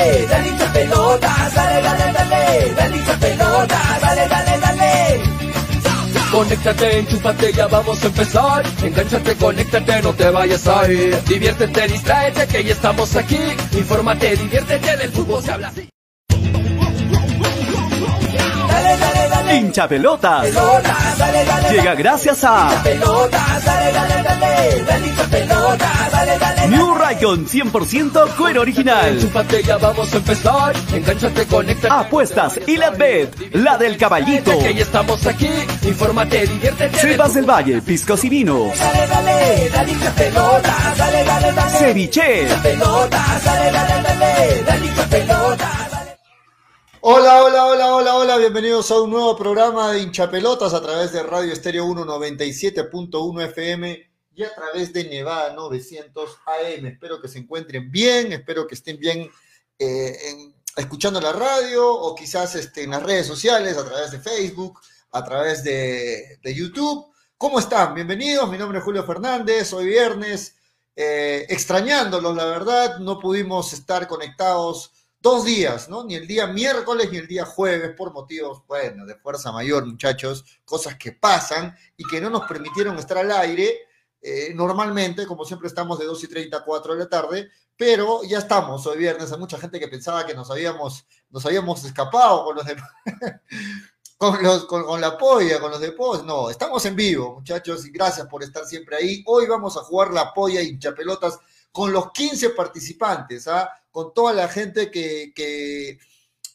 dale, dale pelotas, dale, dale, dale, dale hincha pelotas, dale, dale, dale. Conéctate, enchúfate, ya vamos a empezar. Engánchate, conéctate, no te vayas a ir. Diviértete, distráete, que ya estamos aquí. Infórmate, diviértete, del fútbol se habla Hincha pelotas. Llega gracias a New Raycon 100% cuero original. Ya vamos a empezar. Conéctate. Apuestas y la bet, la del caballito. Estamos aquí. Infórmate, diviértete. Sebas del Valle, piscos y vinos. Ceviche. Pelotas, dale, dale, dale, dale pelotas. Hola, hola, hola, hola, hola, bienvenidos a un nuevo programa de hinchapelotas a través de Radio Estéreo 197.1 FM y a través de Nevada 900 AM. Espero que se encuentren bien, espero que estén bien eh, escuchando la radio o quizás este, en las redes sociales, a través de Facebook, a través de, de YouTube. ¿Cómo están? Bienvenidos, mi nombre es Julio Fernández, hoy viernes, eh, extrañándolos, la verdad, no pudimos estar conectados dos días, ¿no? Ni el día miércoles ni el día jueves, por motivos, bueno, de fuerza mayor, muchachos, cosas que pasan y que no nos permitieron estar al aire. eh, normalmente, como siempre, estamos de 2 y 30 a 4 de la tarde, pero ya estamos hoy viernes. Hay mucha gente que pensaba que nos habíamos, nos habíamos escapado con los de- con, la polla, con los de post. No, estamos en vivo, muchachos, y gracias por estar siempre ahí. Hoy vamos a jugar la polla hinchapelotas con los 15 participantes, ¿ah? Con toda la gente que,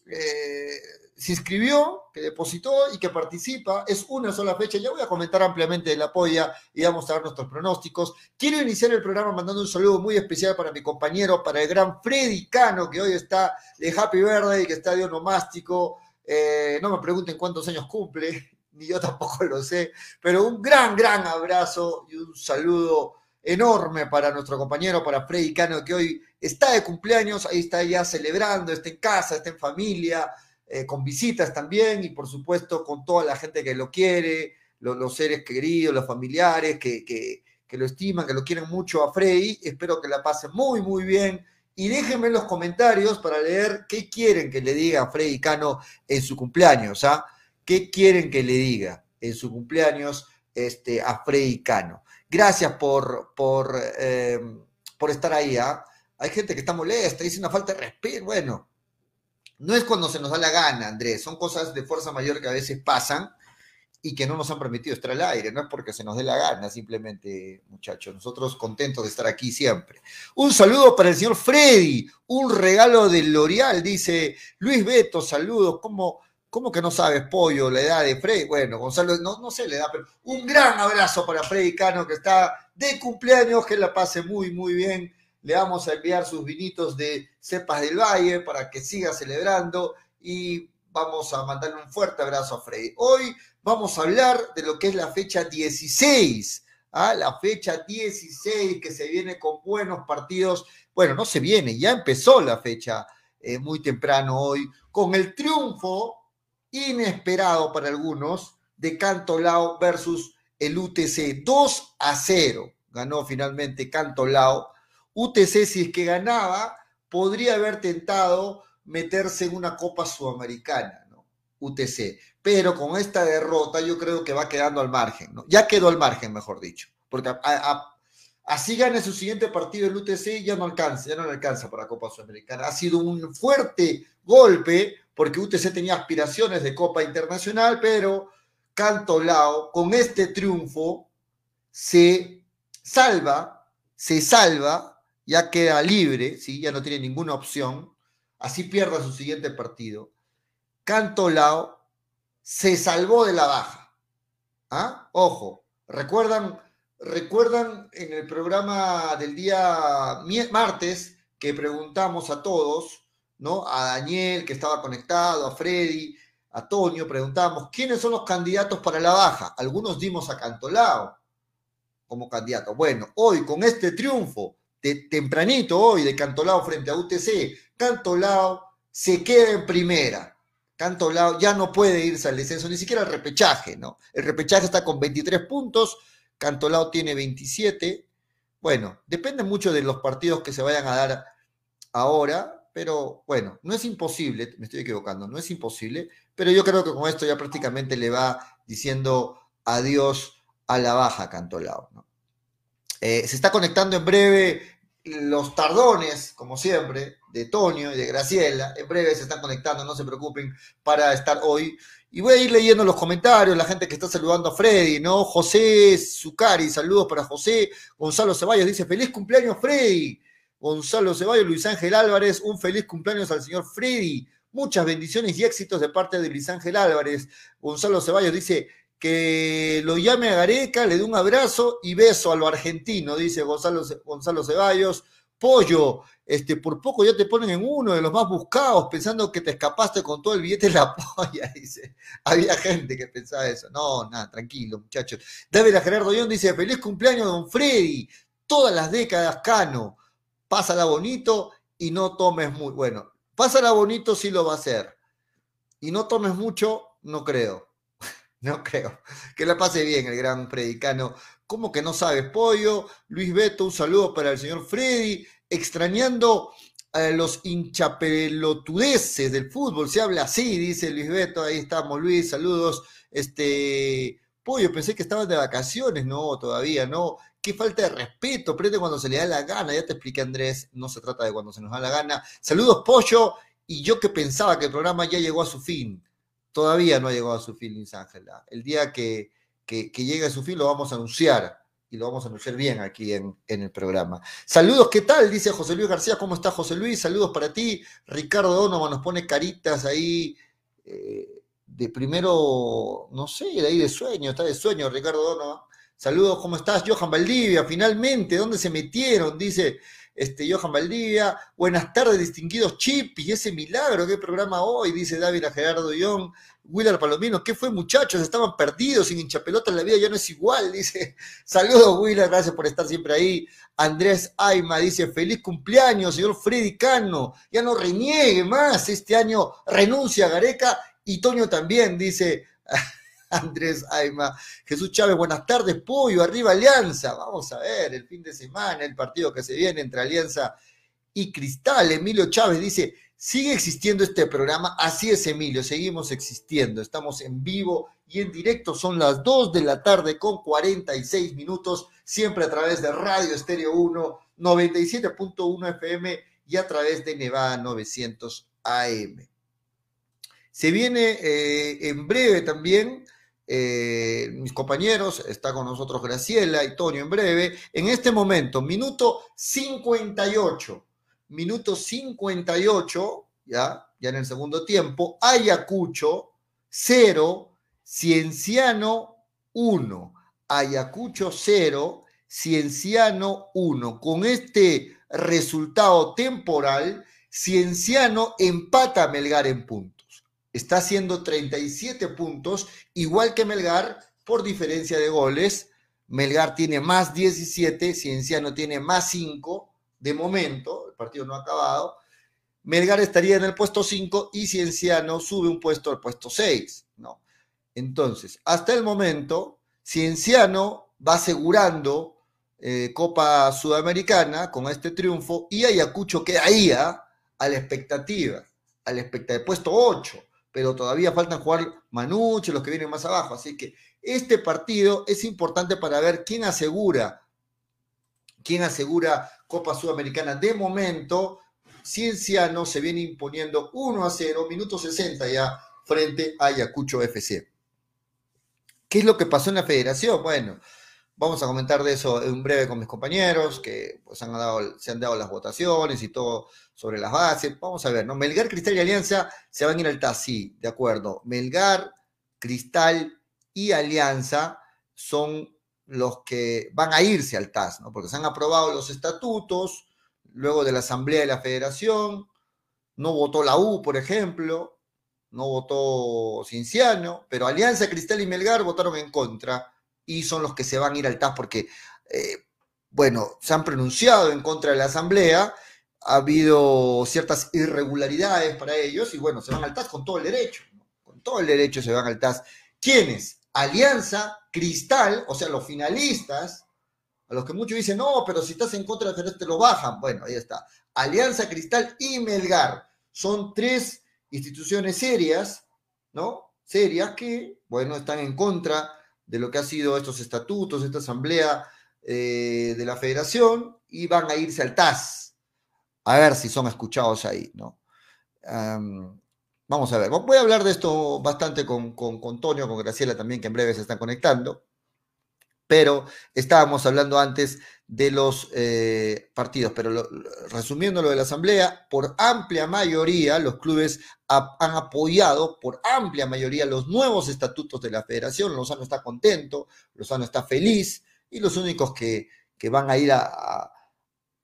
eh, se inscribió, que depositó y que participa. Es una sola fecha. Ya voy a comentar ampliamente de la y vamos a dar nuestros pronósticos. Quiero iniciar el programa mandando un saludo muy especial para mi compañero, para el gran Freddy Cano, que hoy está de Happy Birthday, que está de onomástico. Eh, no me pregunten cuántos años cumple, ni yo tampoco lo sé, pero un gran, gran abrazo y un saludo enorme para nuestro compañero, para Freddy Cano, que hoy está de cumpleaños, ahí está ya celebrando, está en casa, está en familia, eh, con visitas también y por supuesto con toda la gente que lo quiere, lo- los seres queridos, los familiares que, que, que lo estiman, que lo quieren mucho a Freddy. Espero que la pasen muy, muy bien. Y déjenme en los comentarios para leer qué quieren que le diga a Freddy Cano en su cumpleaños, ¿ah? ¿Qué quieren que le diga en su cumpleaños este, a Freddy Cano? Gracias por, por, eh, por estar ahí, ¿ah? Hay gente que está molesta, dice una falta de respeto. Bueno, no es cuando se nos da la gana, Andrés, son cosas de fuerza mayor que a veces pasan y que no nos han permitido estar al aire, no es porque se nos dé la gana, simplemente, muchachos, nosotros contentos de estar aquí siempre. Un saludo para el señor Freddy, un regalo del L'Oreal, dice Luis Beto, saludos, ¿cómo, cómo que no sabes, pollo, la edad de Freddy? Bueno, Gonzalo, no, no sé la edad, pero un gran abrazo para Freddy Cano, que está de cumpleaños, que la pase muy, muy bien. Le vamos a enviar sus vinitos de cepas del valle para que siga celebrando y vamos a mandarle un fuerte abrazo a Freddy. Hoy vamos a hablar de lo que es la fecha 16, ¿ah? la fecha 16 que se viene con buenos partidos. Bueno, no se viene, ya empezó la fecha eh, muy temprano hoy con el triunfo inesperado para algunos de Cantolao versus el UTC 2 a 0. Ganó finalmente Cantolao. UTC, si es que ganaba, podría haber tentado meterse en una Copa Sudamericana, ¿no? UTC. Pero con esta derrota yo creo que va quedando al margen, ¿no? Ya quedó al margen, mejor dicho. Porque así gane su siguiente partido el UTC, ya no alcanza, ya no le alcanza para Copa Sudamericana. Ha sido un fuerte golpe porque UTC tenía aspiraciones de Copa Internacional, pero Cantolao con este triunfo se salva, se salva, ya queda libre, ¿sí? ya no tiene ninguna opción, así pierda su siguiente partido. Cantolao se salvó de la baja. ¿Ah? Ojo, recuerdan, recuerdan en el programa del día martes que preguntamos a todos, ¿no? A Daniel que estaba conectado, a Freddy, a Tonio, preguntamos quiénes son los candidatos para la baja. Algunos dimos a Cantolao como candidato. Bueno, hoy con este triunfo de tempranito hoy de Cantolao frente a UTC, Cantolao se queda en primera. Cantolao ya no puede irse al descenso, ni siquiera al repechaje, ¿no? El repechaje está con 23 puntos, Cantolao tiene 27. Bueno, depende mucho de los partidos que se vayan a dar ahora, pero bueno, no es imposible, me estoy equivocando, no es imposible, pero yo creo que con esto ya prácticamente le va diciendo adiós a la baja Cantolao. ¿no? Eh, se está conectando en breve los tardones, como siempre, de Tonio y de Graciela. En breve se están conectando, no se preocupen, para estar hoy. Y voy a ir leyendo los comentarios, la gente que está saludando a Freddy, ¿no? José Zucari, saludos para José. Gonzalo Ceballos dice, feliz cumpleaños Freddy. Gonzalo Ceballos, Luis Ángel Álvarez, un feliz cumpleaños al señor Freddy. Muchas bendiciones y éxitos de parte de Luis Ángel Álvarez. Gonzalo Ceballos dice que lo llame a Gareca, le dé un abrazo y beso a lo argentino, dice Gonzalo, Gonzalo Ceballos. Pollo, este, por poco ya te ponen en uno de los más buscados, pensando que te escapaste con todo el billete de la polla, dice. Había gente que pensaba eso. No, nada, tranquilo, muchachos. David Gerardo Young dice, feliz cumpleaños, don Freddy. Todas las décadas, Cano pásala bonito y no tomes muy. Bueno, pásala bonito sí lo va a hacer. Y no tomes mucho, no creo. No creo. Que la pase bien el gran predicano. ¿Cómo que no sabes, pollo? Luis Beto, un saludo para el señor Freddy. Extrañando a los hinchapelotudeces del fútbol. Se habla así, dice Luis Beto. Ahí estamos, Luis. Saludos. Este. Pollo, pensé que estabas de vacaciones. No, todavía no qué falta de respeto, prende cuando se le da la gana, ya te expliqué Andrés, no se trata de cuando se nos da la gana. Saludos Pollo, y yo que pensaba que el programa ya llegó a su fin, todavía no ha llegado a su fin, Luis Ángela. El día que, que, llegue a su fin lo vamos a anunciar, y lo vamos a anunciar bien aquí en, el programa. Saludos, ¿qué tal? Dice José Luis García, ¿cómo está José Luis? Saludos para ti. Ricardo Donovan nos pone caritas ahí. Eh, de primero, no sé, de ahí de sueño, está de sueño Ricardo Donovan. Saludos, ¿cómo estás? Johan Valdivia, finalmente, ¿dónde se metieron? Dice este, Johan Valdivia. Buenas tardes, distinguidos chipis, ese milagro, qué programa hoy, dice David a Gerardo Young. Willard Palomino, ¿qué fue, muchachos? Estaban perdidos, sin hinchapelota en la vida ya no es igual, dice. Saludos, Willard, gracias por estar siempre ahí. Andrés Aima dice, feliz cumpleaños, señor Freddy Cano. Ya no reniegue más, este año renuncia a Gareca y Toño también, dice. Andrés Aima. Jesús Chávez, buenas tardes, Pollo, arriba Alianza. Vamos a ver el fin de semana, el partido que se viene entre Alianza y Cristal. Emilio Chávez dice, sigue existiendo este programa. Así es, Emilio, seguimos existiendo. Estamos en vivo y en directo. Son las 2 de la tarde con 46 minutos, siempre a través de Radio Estéreo 1, 97.1 FM y a través de Nevada 900 AM. Se viene eh, en breve también eh, mis compañeros, está con nosotros Graciela y Tonio en breve. En este momento, minuto 58, minuto 58, ya, ya en el segundo tiempo, Ayacucho 0, Cienciano 1. Ayacucho 0, Cienciano 1. Con este resultado temporal, Cienciano empata a Melgar en punto está haciendo 37 puntos, igual que Melgar, por diferencia de goles. Melgar tiene más 17, Cienciano tiene más 5 de momento, el partido no ha acabado. Melgar estaría en el puesto 5 y Cienciano sube un puesto al puesto 6, ¿no? Entonces, hasta el momento, Cienciano va asegurando eh, Copa Sudamericana con este triunfo y Ayacucho quedaría a la expectativa, a la expectativa, puesto 8 pero todavía faltan jugar Manuche, los que vienen más abajo. Así que este partido es importante para ver quién asegura, quién asegura Copa Sudamericana. De momento, Cienciano se viene imponiendo 1 a 0, minuto 60 ya, frente a Ayacucho FC. ¿Qué es lo que pasó en la federación? Bueno, Vamos a comentar de eso en breve con mis compañeros, que pues, han dado, se han dado las votaciones y todo sobre las bases. Vamos a ver, ¿no? Melgar, Cristal y Alianza se van a ir al TAS, sí, de acuerdo. Melgar, Cristal y Alianza son los que van a irse al TAS, ¿no? Porque se han aprobado los estatutos, luego de la Asamblea de la Federación, no votó la U, por ejemplo, no votó Cinciano, pero Alianza, Cristal y Melgar votaron en contra y son los que se van a ir al TAS porque, eh, bueno, se han pronunciado en contra de la Asamblea, ha habido ciertas irregularidades para ellos y bueno, se van al TAS con todo el derecho, con todo el derecho se van al TAS. ¿Quiénes? Alianza, Cristal, o sea, los finalistas, a los que muchos dicen, no, pero si estás en contra de te lo bajan. Bueno, ahí está. Alianza Cristal y Melgar. Son tres instituciones serias, ¿no? Serias que, bueno, están en contra de lo que ha sido estos estatutos, esta asamblea eh, de la federación y van a irse al TAS a ver si son escuchados ahí, ¿no? vamos a ver, voy a hablar de esto bastante con, con, con con Graciela también, que en breve se están conectando pero estábamos hablando antes de los eh, partidos, pero resumiendo lo de la Asamblea, por amplia mayoría los clubes han apoyado por amplia mayoría los nuevos estatutos de la federación, Lozano está contento, Lozano está feliz, y los únicos que, que van a ir a,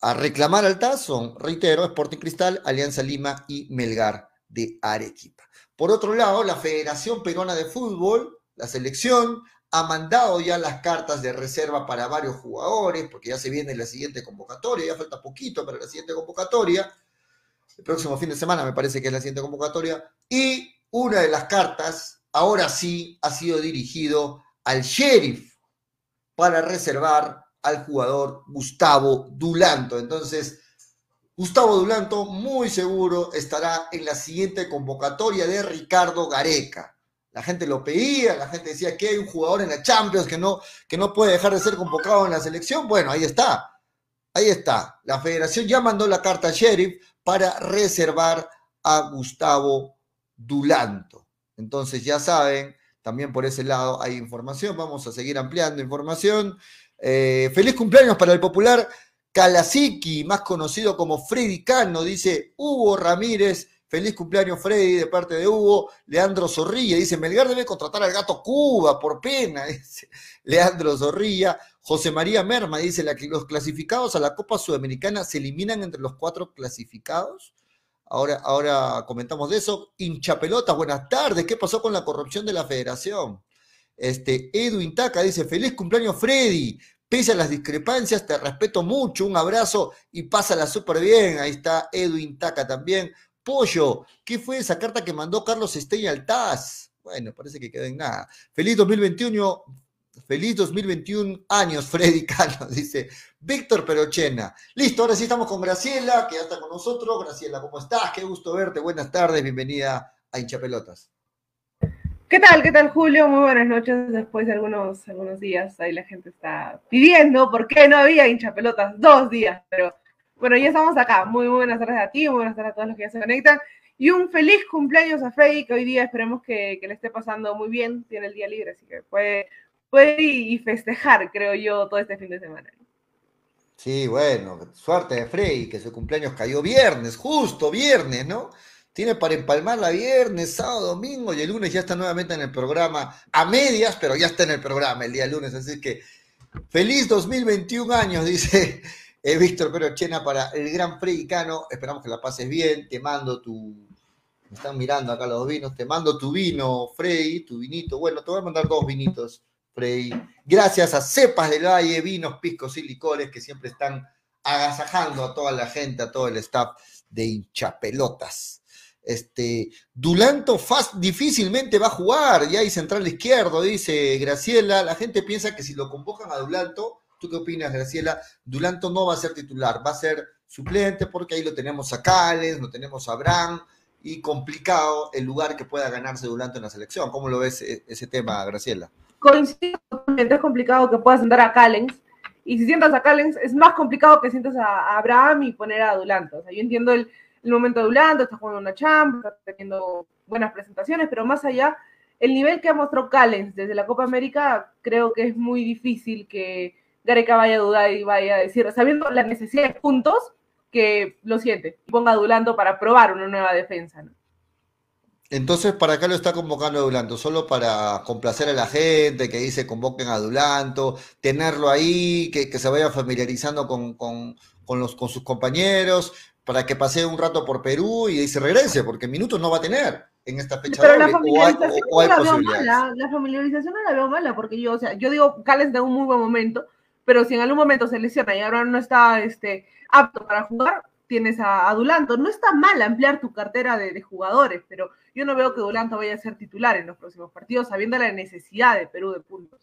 a, reclamar al TAS son, reitero, Sporting Cristal, Alianza Lima y Melgar de Arequipa. Por otro lado, la Federación Peruana de Fútbol, la selección, ha mandado ya las cartas de reserva para varios jugadores, porque ya se viene la siguiente convocatoria, ya falta poquito para la siguiente convocatoria. El próximo fin de semana me parece que es la siguiente convocatoria. Y una de las cartas, ahora sí, ha sido dirigido al sheriff para reservar al jugador Gustavo Dulanto. Entonces, Gustavo Dulanto muy seguro estará en la siguiente convocatoria de Ricardo Gareca. La gente lo pedía, la gente decía que hay un jugador en la Champions que no, que no puede dejar de ser convocado en la selección. Bueno, ahí está. Ahí está. La federación ya mandó la carta a Sheriff para reservar a Gustavo Dulanto. Entonces ya saben, también por ese lado hay información. Vamos a seguir ampliando información. Eh, feliz cumpleaños para el popular Kalasiki, más conocido como Freddy Cano, dice Hugo Ramírez Feliz cumpleaños, Freddy, de parte de Hugo. Leandro Zorrilla dice: Melgar debe contratar al gato Cuba, por pena. Leandro Zorrilla. José María Merma dice: Los clasificados a la Copa Sudamericana se eliminan entre los cuatro clasificados. Ahora, ahora comentamos de eso. Hinchapelotas, buenas tardes. ¿Qué pasó con la corrupción de la federación? Este, Edu Intaca dice: Feliz cumpleaños, Freddy. Pese a las discrepancias, te respeto mucho. Un abrazo y pásala súper bien. Ahí está Edu Intaca también. Pollo, ¿qué fue esa carta que mandó Carlos Estella al TAS? Bueno, parece que quedó en nada. Feliz 2021, feliz 2021 años, Freddy Cano, dice Víctor Perochena. Listo, ahora sí estamos con Graciela, que ya está con nosotros. Graciela, ¿cómo estás? Qué gusto verte. Buenas tardes, bienvenida a Hinchapelotas. ¿Qué tal? ¿Qué tal, Julio? Muy buenas noches. Después de algunos, algunos días, ahí la gente está pidiendo por qué no había hinchapelotas. Dos días, pero bueno, ya estamos acá. Muy, buenas tardes a ti, muy buenas tardes a todos los que ya se conectan. Y un feliz cumpleaños a Freddy, que hoy día esperemos que, le esté pasando muy bien. Tiene el día libre, así que puede, puede ir y festejar, creo yo, todo este fin de semana. Sí, bueno, suerte de Freddy, que su cumpleaños cayó viernes, justo viernes, ¿no? Tiene para empalmar la viernes, sábado, domingo y el lunes ya está nuevamente en el programa, a medias, pero ya está en el programa el día lunes, así que feliz 2021 años, dice eh, Víctor Chena para el gran Cano, Esperamos que la pases bien. Te mando tu. Me están mirando acá los vinos. Te mando tu vino, Freddy, tu vinito. Bueno, te voy a mandar dos vinitos, Freddy. Gracias a Cepas del Valle, vinos, piscos y licores que siempre están agasajando a toda la gente, a todo el staff de hinchapelotas. Este, Dulanto fast, difícilmente va a jugar, ya hay central izquierdo, dice Graciela. La gente piensa que si lo convocan a Dulanto, ¿Tú qué opinas, Graciela? Dulanto no va a ser titular, va a ser suplente porque ahí lo tenemos a Cales, lo tenemos a Bran y complicado el lugar que pueda ganarse Dulanto en la selección. ¿Cómo lo ves e-, ese tema, Graciela? Coincido, es complicado que puedas sentar a Callens y si sientas a Callens es más complicado que sientas a, Abraham y poner a Dulanto. O sea, yo entiendo el, momento de Dulanto, está jugando una champ, está teniendo buenas presentaciones, pero más allá, el nivel que ha mostrado Callens desde la Copa América, creo que es muy difícil que Gareca vaya a dudar y vaya a decir, sabiendo la necesidad de puntos, que lo siente y ponga a Dulanto para probar una nueva defensa. ¿no? Entonces, ¿para acá lo está convocando a Dulanto? ¿Solo para complacer a la gente, que dice convoquen a Dulanto, tenerlo ahí, que, se vaya familiarizando con, los, con sus compañeros, para que pase un rato por Perú y se regrese, porque minutos no va a tener en esta fecha Pero la familiarización no la veo mala, la familiarización no la veo mala, porque yo, o sea, yo digo, Cales de un muy buen momento, pero si en algún momento se lesiona y ahora no está este, apto para jugar, tienes a, Dulanto. No está mal ampliar tu cartera de, jugadores, pero yo no veo que Dulanto vaya a ser titular en los próximos partidos, sabiendo la necesidad de Perú de puntos.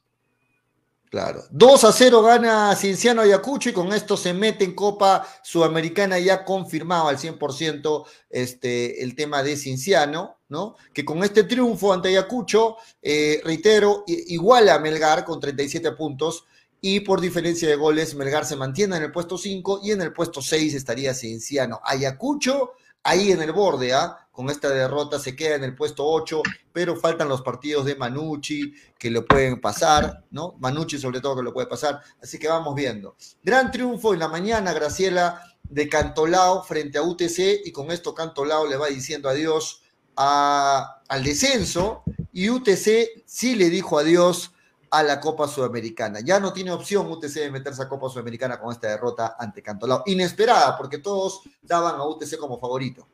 Claro. 2 a 0 gana Cienciano Ayacucho y con esto se mete en Copa Sudamericana ya confirmado al 100% este, el tema de Cienciano, ¿no? Que con este triunfo ante Ayacucho, eh, reitero, iguala a Melgar con 37 puntos y por diferencia de goles Melgar se mantiene en el puesto 5 y en el puesto 6 estaría Cienciano. Ayacucho ahí en el borde, ¿ah? Con esta derrota se queda en el puesto 8, pero faltan los partidos de Manucci que lo pueden pasar, ¿no? Manucci sobre todo que lo puede pasar, así que vamos viendo. Gran triunfo en la mañana, Graciela, de Cantolao frente a UTC y con esto Cantolao le va diciendo adiós al descenso y UTC sí le dijo adiós a la Copa Sudamericana. Ya no tiene opción UTC de meterse a Copa Sudamericana con esta derrota ante Cantolao. Inesperada, porque todos daban a UTC como favorito.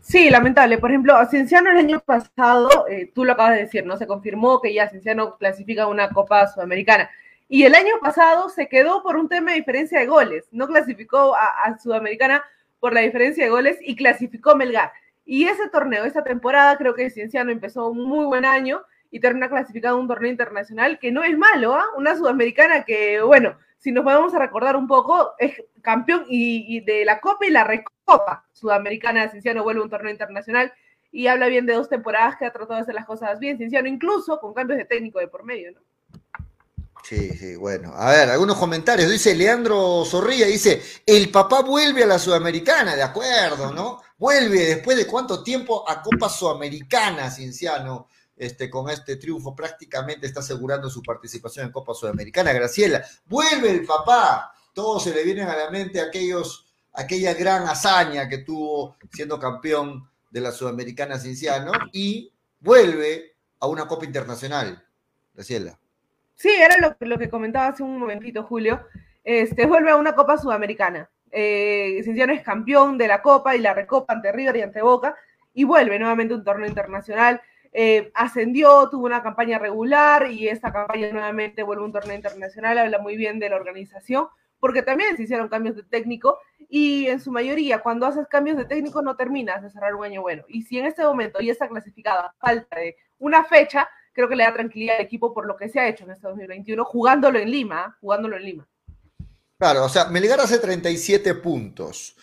Sí, lamentable. Por ejemplo, Cienciano el año pasado, eh, tú lo acabas de decir, ¿no? Se confirmó que ya Cienciano clasifica una Copa Sudamericana. Y el año pasado se quedó por un tema de diferencia de goles. No clasificó a, Sudamericana por la diferencia de goles y clasificó Melgar. Y ese torneo, esa temporada, creo que Cienciano empezó un muy buen año y termina clasificado a un torneo internacional que no es malo, ¿ah? Una sudamericana que, bueno, si nos podemos a recordar un poco, es campeón y, de la Copa y la Recopa Sudamericana. Cienciano vuelve a un torneo internacional y habla bien de dos temporadas que ha tratado de hacer las cosas bien. Cienciano, incluso con cambios de técnico de por medio, ¿no? Sí, sí, bueno. A ver, algunos comentarios. Dice Leandro Zorrilla, dice, el papá vuelve a la Sudamericana, de acuerdo, ¿no? Vuelve después de cuánto tiempo a Copa Sudamericana, Cienciano este, con este triunfo prácticamente está asegurando su participación en Copa Sudamericana. Graciela, vuelve el papá. Todos se le vienen a la mente aquellos, aquella gran hazaña que tuvo siendo campeón de la Sudamericana Cinciano y vuelve a una Copa Internacional. Graciela. Sí, era lo, que comentaba hace un momentito, Julio. Este, vuelve a una Copa Sudamericana. Eh, Cinciano es campeón de la Copa y la Recopa ante River y ante Boca y vuelve nuevamente a un torneo internacional eh, ascendió, tuvo una campaña regular y esta campaña nuevamente vuelve a un torneo internacional, habla muy bien de la organización, porque también se hicieron cambios de técnico y en su mayoría cuando haces cambios de técnico no terminas de cerrar un año bueno. Y si en este momento ya está clasificada falta de una fecha, creo que le da tranquilidad al equipo por lo que se ha hecho en este 2021, jugándolo en Lima, jugándolo en Lima. Claro, o sea, Melgar hace 37 puntos.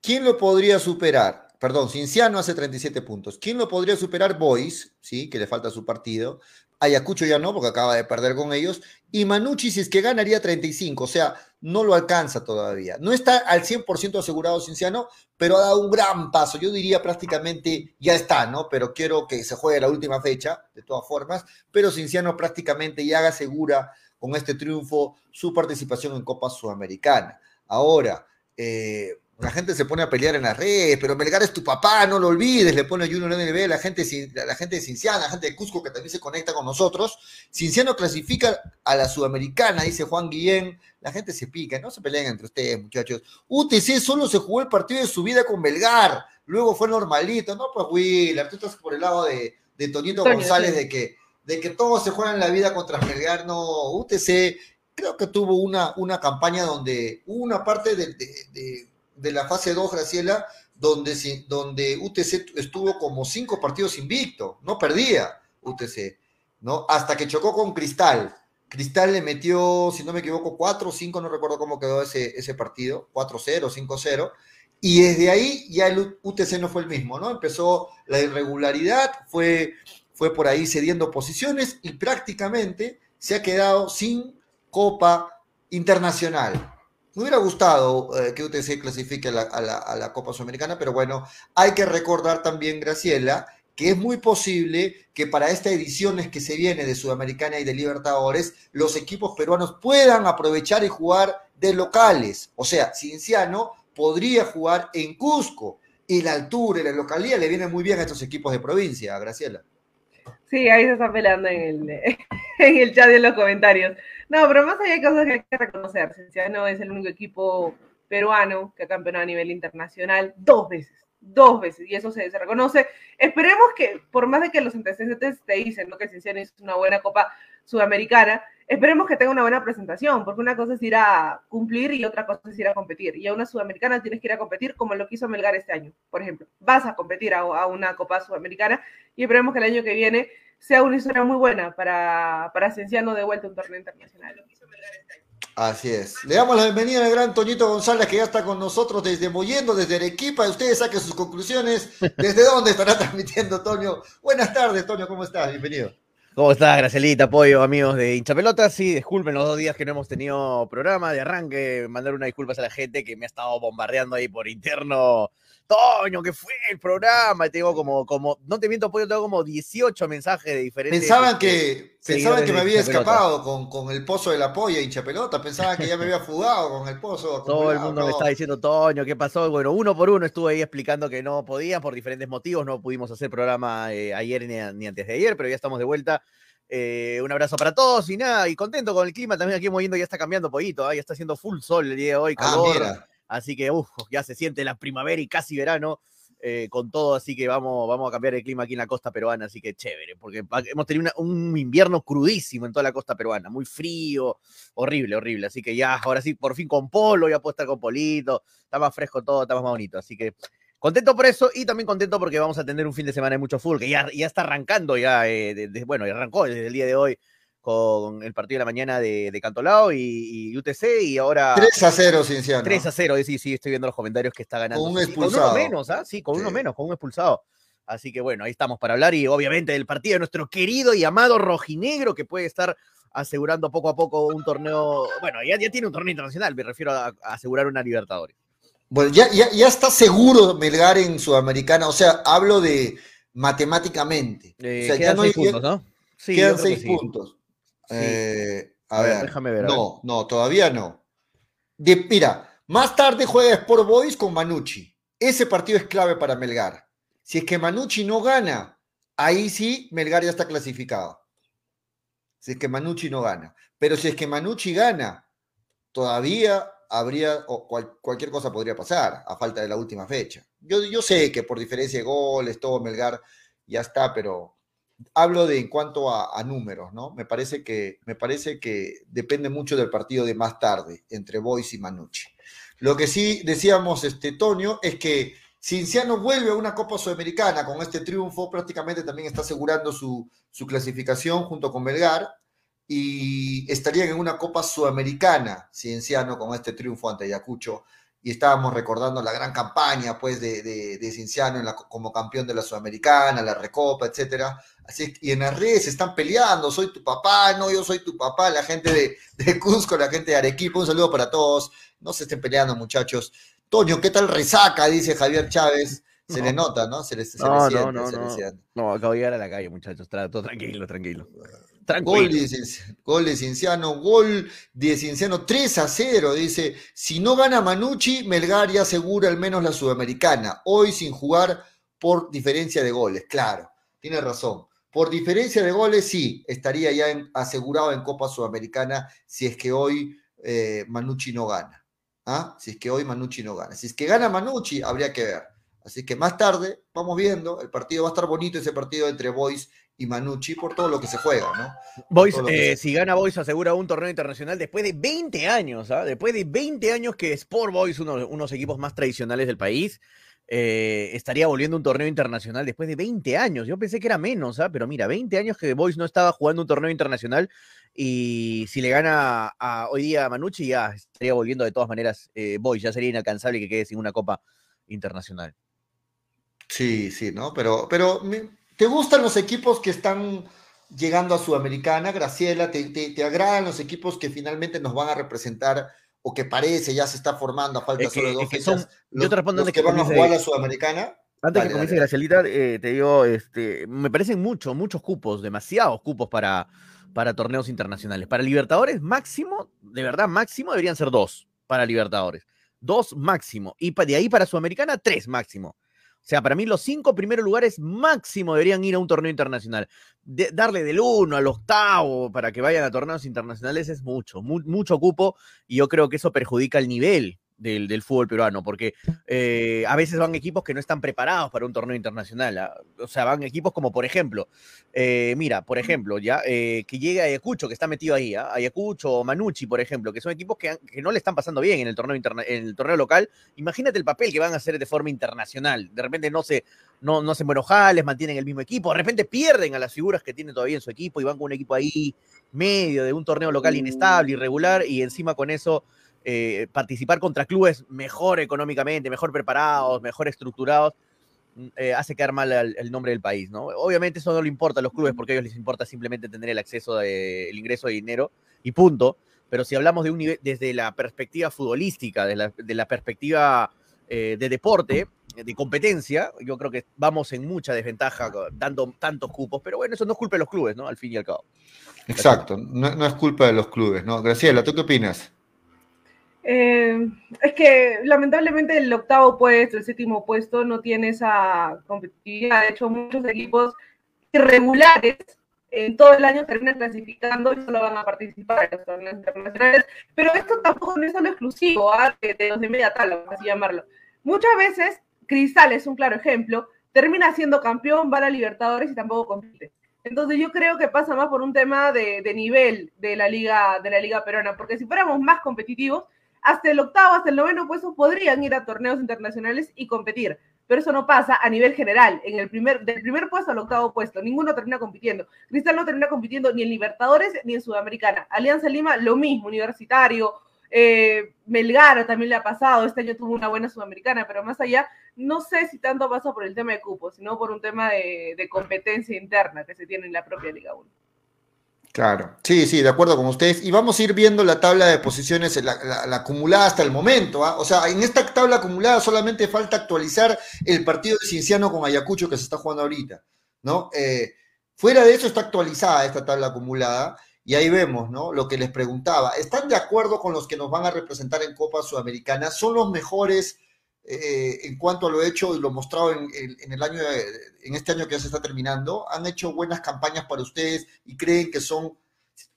¿Quién lo podría superar? Perdón, Cinciano hace 37 puntos. ¿Quién lo podría superar? Boys, ¿sí? que le falta su partido. Ayacucho ya no, porque acaba de perder con ellos. Y Manucci, si es que ganaría 35, o sea, no lo alcanza todavía. No está al 100% asegurado Cinciano, pero ha dado un gran paso. Yo diría prácticamente ya está, ¿no? Pero quiero que se juegue la última fecha, de todas formas. Pero Cinciano prácticamente ya asegura con este triunfo su participación en Copa Sudamericana. Ahora, eh, la gente se pone a pelear en las redes, pero Melgar es tu papá, no lo olvides, le pone Junior NB, la gente, la gente de Cinciana, la gente de Cusco que también se conecta con nosotros. Cinciano clasifica a la Sudamericana, dice Juan Guillén, la gente se pica, no se peleen entre ustedes, muchachos. UTC solo se jugó el partido de su vida con Melgar, luego fue normalito, no, pues Willard, tú estás por el lado de, de Tonito González, de que de que todos se juegan la vida contra Melgar, no, UTC creo que tuvo una, una campaña donde hubo una parte de de la fase 2, Graciela, donde, donde UTC estuvo como cinco partidos invicto, no perdía UTC, ¿no? Hasta que chocó con Cristal. Cristal le metió, si no me equivoco, 4 o 5, no recuerdo cómo quedó ese, ese partido, 4-0, 5-0. Y desde ahí ya el UTC no fue el mismo, ¿no? Empezó la irregularidad, fue, fue por ahí cediendo posiciones y prácticamente se ha quedado sin Copa Internacional. Me hubiera gustado eh, que UTC clasifique a la, Copa Sudamericana, pero bueno, hay que recordar también, Graciela, que es muy posible que para esta ediciones que se viene de Sudamericana y de Libertadores, los equipos peruanos puedan aprovechar y jugar de locales. O sea, Cienciano podría jugar en Cusco y la altura y la localidad le vienen muy bien a estos equipos de provincia, Graciela. Sí, ahí se está peleando en el, en el chat y en los comentarios. No, pero más allá hay cosas que hay que reconocer. Cienciano es el único equipo peruano que ha campeonado a nivel internacional dos veces. dos veces y eso se, se reconoce. Esperemos que, por más de que los antecedentes te dicen ¿no? que Cienciano es una buena Copa Sudamericana, esperemos que tenga una buena presentación, porque una cosa es ir a cumplir y otra cosa es ir a competir. Y a una sudamericana tienes que ir a competir como lo quiso Melgar este año, por ejemplo. Vas a competir a, a una Copa Sudamericana y esperemos que el año que viene sea una historia muy buena para, para Cienciano de vuelta a un torneo internacional. Así es. Le damos la bienvenida al gran Toñito González que ya está con nosotros desde Moyendo, desde Arequipa. Ustedes saquen sus conclusiones. ¿Desde dónde estará transmitiendo Toño? Buenas tardes, Toño, ¿cómo estás? Bienvenido. ¿Cómo estás, Gracelita? Apoyo, amigos de hincha pelota. Sí, disculpen los dos días que no hemos tenido programa de arranque. Mandar una disculpas a la gente que me ha estado bombardeando ahí por interno. Toño, que fue el programa. Y tengo como, como, no te miento, Pollo, tengo como 18 mensajes de diferentes. Pensaban que, pensaban seguidores que me había escapado con, con el pozo de la polla, hincha pelota. Pensaban que ya me había fugado con el pozo. Todo el mundo no. me está diciendo, Toño, ¿qué pasó? Bueno, uno por uno estuve ahí explicando que no podía por diferentes motivos. No pudimos hacer programa eh, ayer ni, ni antes de ayer, pero ya estamos de vuelta. Eh, un abrazo para todos y nada, y contento con el clima también aquí moviendo, ya está cambiando poquito, ¿ah? ya está haciendo full sol el día de hoy, Ah, calor, mira. Así que ya se siente la primavera y casi verano eh, con todo, así que vamos, vamos a cambiar el clima aquí en la costa peruana, así que chévere, porque hemos tenido una- un invierno crudísimo en toda la costa peruana, muy frío, horrible, horrible, así que ya, ahora sí, por fin con polo, ya puedo estar con polito, está más fresco todo, está más bonito, así que contento por eso y también contento porque vamos a tener un fin de semana de mucho fútbol, que ya, ya está arrancando, ya, eh, de- de- bueno, ya arrancó desde el día de hoy con el partido de la mañana de, de Cantolao y, y UTC y ahora 3 a 0, Cienciano. 3 a 0, sí, sí, estoy viendo los comentarios que está ganando. Con un Sí, expulsado. uno menos, ¿ah? Sí, con uno menos, con un expulsado. Así que bueno, ahí estamos para hablar y obviamente del partido de nuestro querido y amado rojinegro que puede estar asegurando poco a poco un torneo, bueno, ya, ya tiene un torneo internacional, me refiero a, a asegurar una Libertadores. Bueno, ya, ya, ya está seguro Melgar en Sudamericana. O sea, hablo de matemáticamente. Eh, o sea, ya quedan no seis hay- puntos, ¿no? Sí, quedan seis sí. puntos. Sí. Eh, a, A ver, ver, déjame ver, No, no, todavía no. De, mira, más tarde juega Sport Boys con Manucci. Ese partido es clave para Melgar. Si es que Manucci no gana, ahí sí Melgar ya está clasificado. Si es que Manucci no gana. Pero si es que Manucci gana, todavía habría, o cual- cualquier cosa podría pasar a falta de la última fecha. Yo, yo sé que por diferencia de goles, todo Melgar ya está, pero hablo de en cuanto a, a números, ¿no? Me parece, que, me parece que depende mucho del partido de más tarde entre Boys y Manucci. Lo que sí decíamos, este, Tonio, es que Cinciano vuelve a una Copa Sudamericana con este triunfo, prácticamente también está asegurando su, su clasificación junto con Belgar y estarían en una Copa Sudamericana, Cienciano, con este triunfo ante Ayacucho. Y estábamos recordando la gran campaña, pues, de, de, de Cienciano en la, como campeón de la Sudamericana, la Recopa, etcétera. Así es, y en las redes se están peleando, soy tu papá, no, yo soy tu papá, la gente de, de Cusco, la gente de Arequipa, un saludo para todos. No se estén peleando, muchachos. Toño, ¿qué tal resaca? Dice Javier Chávez. Se No. le nota, ¿no? Se le, se No, le siente, no, se le no. siente. No, acabo de llegar a la calle, muchachos, todo tranquilo, tranquilo. Gol de, Cien- gol de Cienciano, gol de Cienciano 3 a 0. Dice: Si no gana Manucci, Melgar ya asegura al menos la Sudamericana. Hoy sin jugar por diferencia de goles. Claro, tiene razón. Por diferencia de goles, sí, estaría ya en- asegurado en Copa Sudamericana si es que hoy eh, Manucci no gana. ¿Ah? Si es que hoy Manucci no gana. Si es que gana Manucci, habría que ver. Así que más tarde, vamos viendo. El partido va a estar bonito, ese partido entre Boys y Manucci, por todo lo que se juega, ¿no? Boys, eh, se- si gana Boys asegura un torneo internacional después de 20 años, ¿ah? Después de 20 años que Sport Boys, uno de unos equipos más tradicionales del país, eh, estaría volviendo un torneo internacional después de 20 años. Yo pensé que era menos, ¿ah? Pero mira, 20 años que Boys no estaba jugando un torneo internacional y si le gana a, hoy día a Manucci ya estaría volviendo de todas maneras eh, Boys, ya sería inalcanzable que quede sin una copa internacional. Sí, sí, ¿no? Pero, pero ¿te gustan los equipos que están llegando a Sudamericana, Graciela? ¿Te, te, te agradan los equipos que finalmente nos van a representar o que parece ya se está formando a falta Es que- solo de dos que fechas? son- los, yo te respondo los que que van a jugar la Sudamericana. Antes que comience. Gracielita, eh, te digo, este, me parecen muchos, muchos cupos, demasiados cupos para, para torneos internacionales. Para Libertadores, máximo, de verdad, máximo deberían ser dos para Libertadores. Dos máximo. Y de ahí para Sudamericana, tres máximo. O sea, para mí los cinco primeros lugares máximo deberían ir a un torneo internacional. Darle del uno al octavo para que vayan a torneos internacionales es mucho, mu- mucho cupo y yo creo que eso perjudica el nivel del, del fútbol peruano, porque eh, a veces van equipos que no están preparados para un torneo internacional. ¿ah? O sea, van equipos como, por ejemplo, eh, mira, por ejemplo, ya eh, que llegue Ayacucho, que está metido ahí, ¿ah? Ayacucho o Manucci, por ejemplo, que son equipos que, que no le están pasando bien en el, torneo interna- en el torneo local. Imagínate el papel que van a hacer de forma internacional. De repente no se, no, no jales, mantienen el mismo equipo, de repente pierden a las figuras que tienen todavía en su equipo y van con un equipo ahí medio de un torneo local inestable, irregular, y encima con eso eh, participar contra clubes mejor económicamente, mejor preparados, mejor estructurados, mm, eh, hace quedar mal al- el nombre del país, ¿no? Obviamente eso no le importa a los clubes porque a ellos les importa simplemente tener el acceso, de- el ingreso de dinero y punto. Pero si hablamos de un nivel, desde la perspectiva futbolística, de la, de la perspectiva eh, de deporte, de competencia, yo creo que vamos en mucha desventaja dando tantos cupos, pero bueno, eso no es culpa de los clubes, ¿no? Al fin y al cabo. Exacto, no, no es culpa de los clubes, ¿no? Graciela, ¿tú qué opinas? Eh, es que lamentablemente el octavo puesto, el séptimo puesto no tiene esa competitividad. De hecho, muchos equipos irregulares en todo el año terminan clasificando y solo van a participar en los torneos internacionales. Pero esto tampoco no es solo exclusivo ¿ah? de, los de media tabla, así llamarlo. Muchas veces, Cristal es un claro ejemplo, termina siendo campeón, va a Libertadores y tampoco compite. Entonces yo creo que pasa más por un tema de, de nivel de la liga de la liga peruana, porque si fuéramos más competitivos, hasta el octavo, hasta el noveno puesto podrían ir a torneos internacionales y competir. Pero eso no pasa a nivel general. En el primer, del primer puesto al octavo puesto, ninguno termina compitiendo. Cristal no termina compitiendo ni en Libertadores ni en Sudamericana. Alianza Lima, lo mismo, universitario. Eh, Melgar también le ha pasado. Este año tuvo una buena Sudamericana, pero más allá, no sé si tanto pasa por el tema de cupos, sino por un tema de, de competencia interna que se tiene en la propia Liga 1. Claro, sí, sí, de acuerdo con ustedes. Y vamos a ir viendo la tabla de posiciones, la, la- la acumulada hasta el momento. ¿ah? O sea, en esta tabla acumulada solamente falta actualizar el partido de Cinciano con Ayacucho que se está jugando ahorita, ¿no? Eh, fuera de eso está actualizada esta tabla acumulada y ahí vemos, ¿no? Lo que les preguntaba. ¿Están de acuerdo con los que nos van a representar en Copa Sudamericana? ¿Son los mejores eh, en cuanto a lo hecho y lo mostrado en, en- en el año, en este año que ya se está terminando? ¿Han hecho buenas campañas para ustedes y creen que son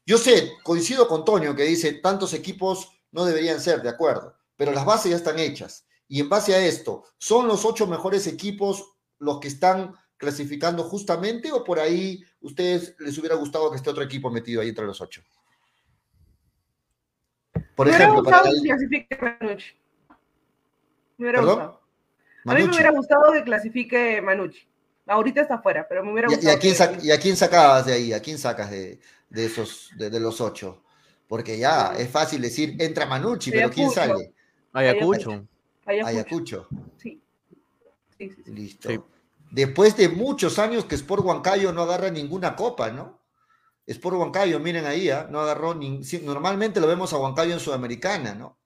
yo sé, coincido con Tonio que dice, tantos equipos no deberían ser, de acuerdo, pero las bases ya están hechas. Y en base a esto, ¿son los ocho mejores equipos los que están clasificando justamente o por ahí ustedes les hubiera gustado que esté otro equipo metido ahí entre los ocho? Por ejemplo, para el-. Me hubiera ¿Perdón? gustado. A mí me hubiera gustado que clasifique Manucci. Ahorita está afuera, pero me hubiera ¿Y, y gustado. a quién sac- y a quién sacabas de ahí? ¿A quién sacas de, de esos, de, de los ocho? Porque ya es fácil decir, entra Manucci, pero ¿quién Ayacucho. sale? Ayacucho. Ayacucho. Ayacucho. Sí. Sí, sí, sí. Listo. Sí. Después de muchos años que Sport Huancayo no agarra ninguna copa, ¿no? Sport Huancayo, miren ahí, ¿ah? no agarró ni, normalmente lo vemos a Huancayo en Sudamericana, ¿no?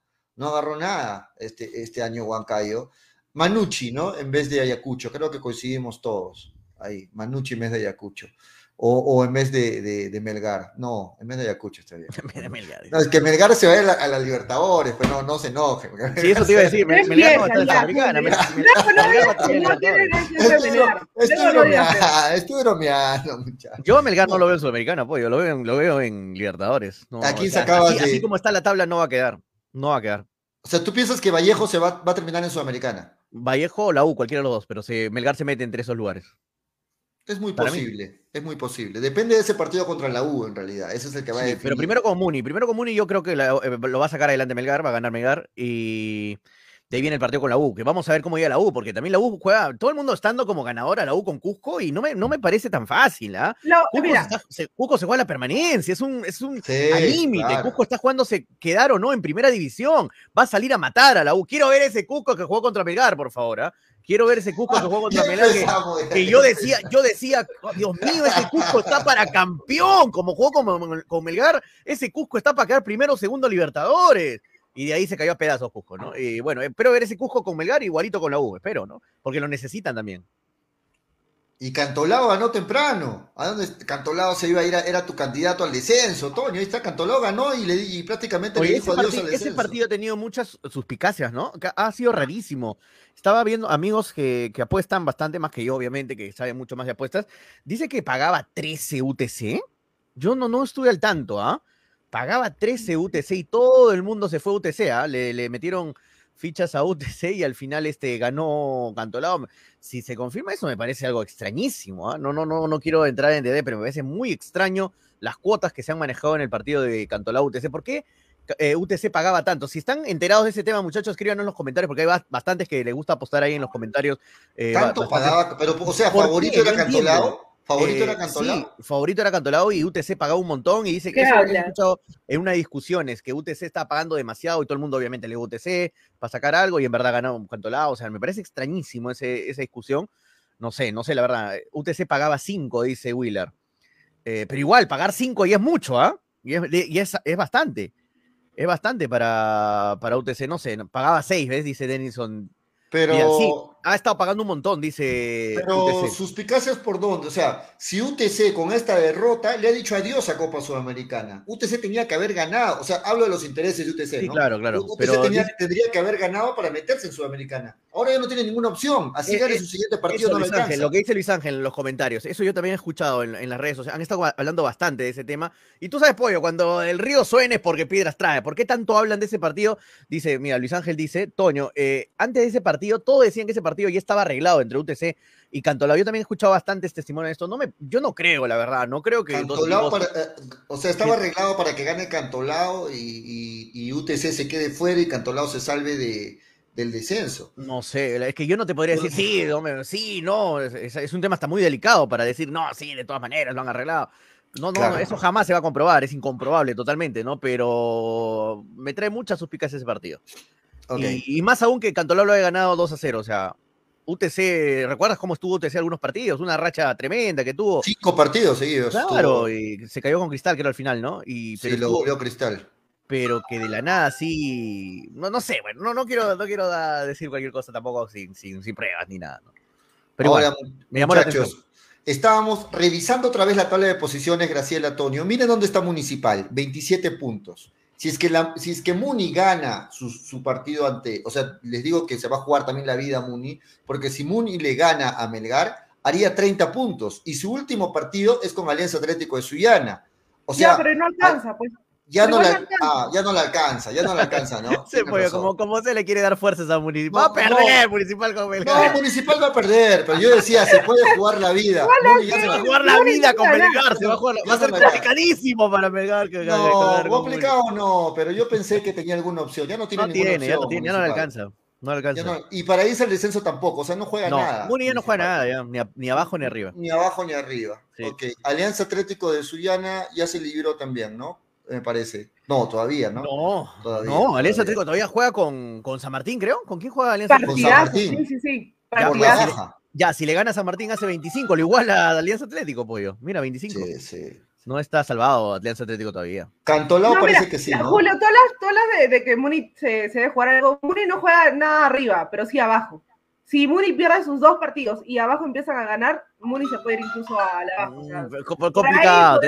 No agarró nada este, este año Huancayo. Manucci, ¿no? En vez de Ayacucho, creo que coincidimos todos ahí, Manucci en vez de Ayacucho. O, o en vez de, de- de Melgar. No, en vez de Ayacucho está bien. Mira, Melgar. No, es que Melgar se va a la, a la Libertadores, pues no, no se enoje. Sí, eso te iba a decir. Melgar no está en Sudamericana. Melgar- Melgar Estoy, bromeando, muchachos. Yo a Melgar no lo veo en Sudamericana, pues, yo lo veo en, lo veo en Libertadores. No, ¿A quién o sea, sacabas así, de- así como está la tabla, no va a quedar. No va a quedar. O sea, ¿tú piensas que Vallejo se va, va a terminar en Sudamericana? Vallejo o la U, cualquiera de los dos, pero se, Melgar se mete entre esos lugares. Es muy Para mí. posible, es muy posible. Depende de ese partido contra la U, en realidad. Ese es el que va a definir. pero primero con Muni. Primero con Muni yo creo que la- eh, lo va a sacar adelante Melgar, va a ganar Melgar. Y de ahí viene el partido con la U, que vamos a ver cómo llega la U, porque también la U juega, todo el mundo estando como ganadora la U con Cusco y no me, no me parece tan fácil, ¿ah? No, Cusco, mira, se, está- se- Cusco se juega la permanencia, es un, es un Sí, límite. claro. Cusco está jugándose quedar o no en primera división. Va a salir a matar a la U. Quiero ver ese Cusco que jugó contra Melgar, por favor. ¿ah? Quiero ver ese Cusco que jugó contra Melgar. Que yo decía, yo decía, "Oh, Dios mío, ese Cusco está para campeón. Como jugó con, con Melgar, ese Cusco está para quedar primero o segundo Libertadores. Y de ahí se cayó a pedazos Cusco, ¿no? Y bueno, espero ver ese Cusco con Melgar igualito con la U, espero, ¿no? Porque lo necesitan también. Y Cantolao ganó temprano. ¿A dónde Cantolao se iba a ir? A- era tu candidato al descenso, Toño. Ahí está, Cantolao ganó y, le, di- y prácticamente Oye, le ese, dijo adiós al ese descenso. partido ha tenido muchas suspicacias, ¿no? Ha sido rarísimo. Estaba viendo amigos que, que apuestan bastante más que yo, obviamente, que saben mucho más de apuestas. Dice que pagaba 13 UTC. Yo no, no estuve al tanto, ¿ah? Pagaba 13 UTC y todo el mundo se fue a UTC, ¿ah? Le, le metieron fichas a UTC y al final este ganó Cantolao. Si se confirma eso, me parece algo extrañísimo. ¿ah? No, no, no, no quiero entrar en DD, pero me parece muy extraño las cuotas que se han manejado en el partido de Cantolao UTC. ¿Por qué eh, UTC pagaba tanto? Si están enterados de ese tema, muchachos, escríbanos en los comentarios, porque hay ba- bastantes que les gusta apostar ahí en los comentarios. eh, Tanto bastantes- pagaba, pero o sea, ¿Por favorito era Cantolao. Favorito Eh, era Cantolao. Sí, favorito era Cantolao y UTC pagaba un montón y dice que ¿Qué eso lo he hablas? escuchado en una discusión, es que UTC está pagando demasiado y todo el mundo obviamente le dio UTC para sacar algo y en verdad ganó Cantolao, o sea, me parece extrañísimo ese, esa discusión. No sé, no sé la verdad. UTC pagaba 5, dice Wheeler. Eh, pero igual, pagar 5 y es mucho, ¿ah? Y, es, y es, es bastante. Es bastante para, para UTC, no sé, pagaba 6, ¿ves? Dice Denison. Pero, Mira, sí, ha estado pagando un montón, dice pero UTC. suspicacias por dónde. O sea, si UTC con esta derrota le ha dicho adiós a Copa Sudamericana. UTC tenía que haber ganado. O sea, hablo de los intereses de UTC, Sí, ¿no? claro, claro. UTC Pero tenía- dice- tendría que haber ganado para meterse en Sudamericana. Ahora ya no tiene ninguna opción. Así Eh, gane eh, su siguiente partido, Eso, no le Luis Ángel, lo que dice Luis Ángel en los comentarios, eso yo también he escuchado en, en las redes sociales, han estado hablando bastante de ese tema. Y tú sabes, Pollo, cuando el río suene es porque piedras trae. ¿Por qué tanto hablan de ese partido? Dice, mira, Luis Ángel dice, Toño, eh, antes de ese partido, todos decían que ese partido ya estaba arreglado entre UTC y Cantolao. Yo también he escuchado bastantes testimonios de esto. No me, yo no creo, la verdad, no creo que... Cantolao para- eh, o sea, estaba arreglado para que gane Cantolao y, y- y UTC se quede fuera y Cantolao se salve de, del descenso. No sé, es que yo no te podría decir, sí, no, sí, no, es, un tema hasta muy delicado para decir, no, sí, de todas maneras lo han arreglado. No, no, Claro. eso jamás se va a comprobar, es incomprobable totalmente, ¿no? Pero me trae mucha suspicacia ese partido. Y, y más aún que Cantolao lo haya ganado 2 a 0, o sea, UTC, ¿recuerdas cómo estuvo UTC algunos partidos? Una racha tremenda que tuvo. Cinco partidos seguidos. Claro, estuvo- y se cayó con Cristal, que era al final, ¿no? Y, Sí, pero lo estuvo- goleó Cristal. pero que de la nada sí, no, no sé, bueno, no, no quiero, no quiero da- decir cualquier cosa tampoco sin, sin, sin pruebas ni nada. ¿no? Pero Ahora, bueno, me llamó la muchachos, atención. estábamos revisando otra vez la tabla de posiciones, Graciela Antonio. Miren dónde está Municipal, 27 puntos. Si es que, la, si es que Muni gana su, su partido ante, o sea, les digo que se va a jugar también la vida a Muni, porque si Muni le gana a Melgar, haría 30 puntos. Y su último partido es con Alianza Atlético de Suyana. O sea, ya, pero no alcanza, pues. Ya, no la, no alcanza. ah, ya no la alcanza, ya no la alcanza, ¿no? Se fue, como, como se le quiere dar fuerzas a Municipal. No, va a perder Municipal con No, Melgar. Municipal va a perder, pero yo decía, se puede jugar la vida. Muni ya se no va a jugar la vida no con. Melgar, se va a jugar, va a ser no complicadísimo para Melgar que No, complicado no, pero yo pensé que tenía alguna opción. Ya no tiene No ninguna tiene, ya no tiene, ya no le alcanza. No alcanza. No- y para irse al descenso tampoco, o sea, no juega no, nada. Muni ya no juega nada, ya, ni, a- ni abajo ni arriba. Ni abajo ni arriba. Sí. Ok, Alianza Atlético de Suyana ya se libró también, ¿no? Me parece. No, todavía, ¿no? No, Todavía, no, Alianza. Atlético todavía juega con, con San Martín, creo. ¿Con quién juega Alianza Atlético? San Partidazo, Martín. sí, sí, sí. Partidazo. baja. Ya, si le gana a San Martín hace 25, lo igual a Alianza Atlético, pollo. Mira, 25. Sí, sí. No está salvado Alianza Atlético todavía. Cantolao No, parece mira, que sí, ¿no? Julio, todas las, todas las de, de que Muni se, se debe jugar algo, Muni no juega nada arriba, pero sí abajo. Si Muni pierde sus dos partidos y abajo empiezan a ganar, Muni se puede ir incluso a la abajo. o sea, Mm, co- por ahí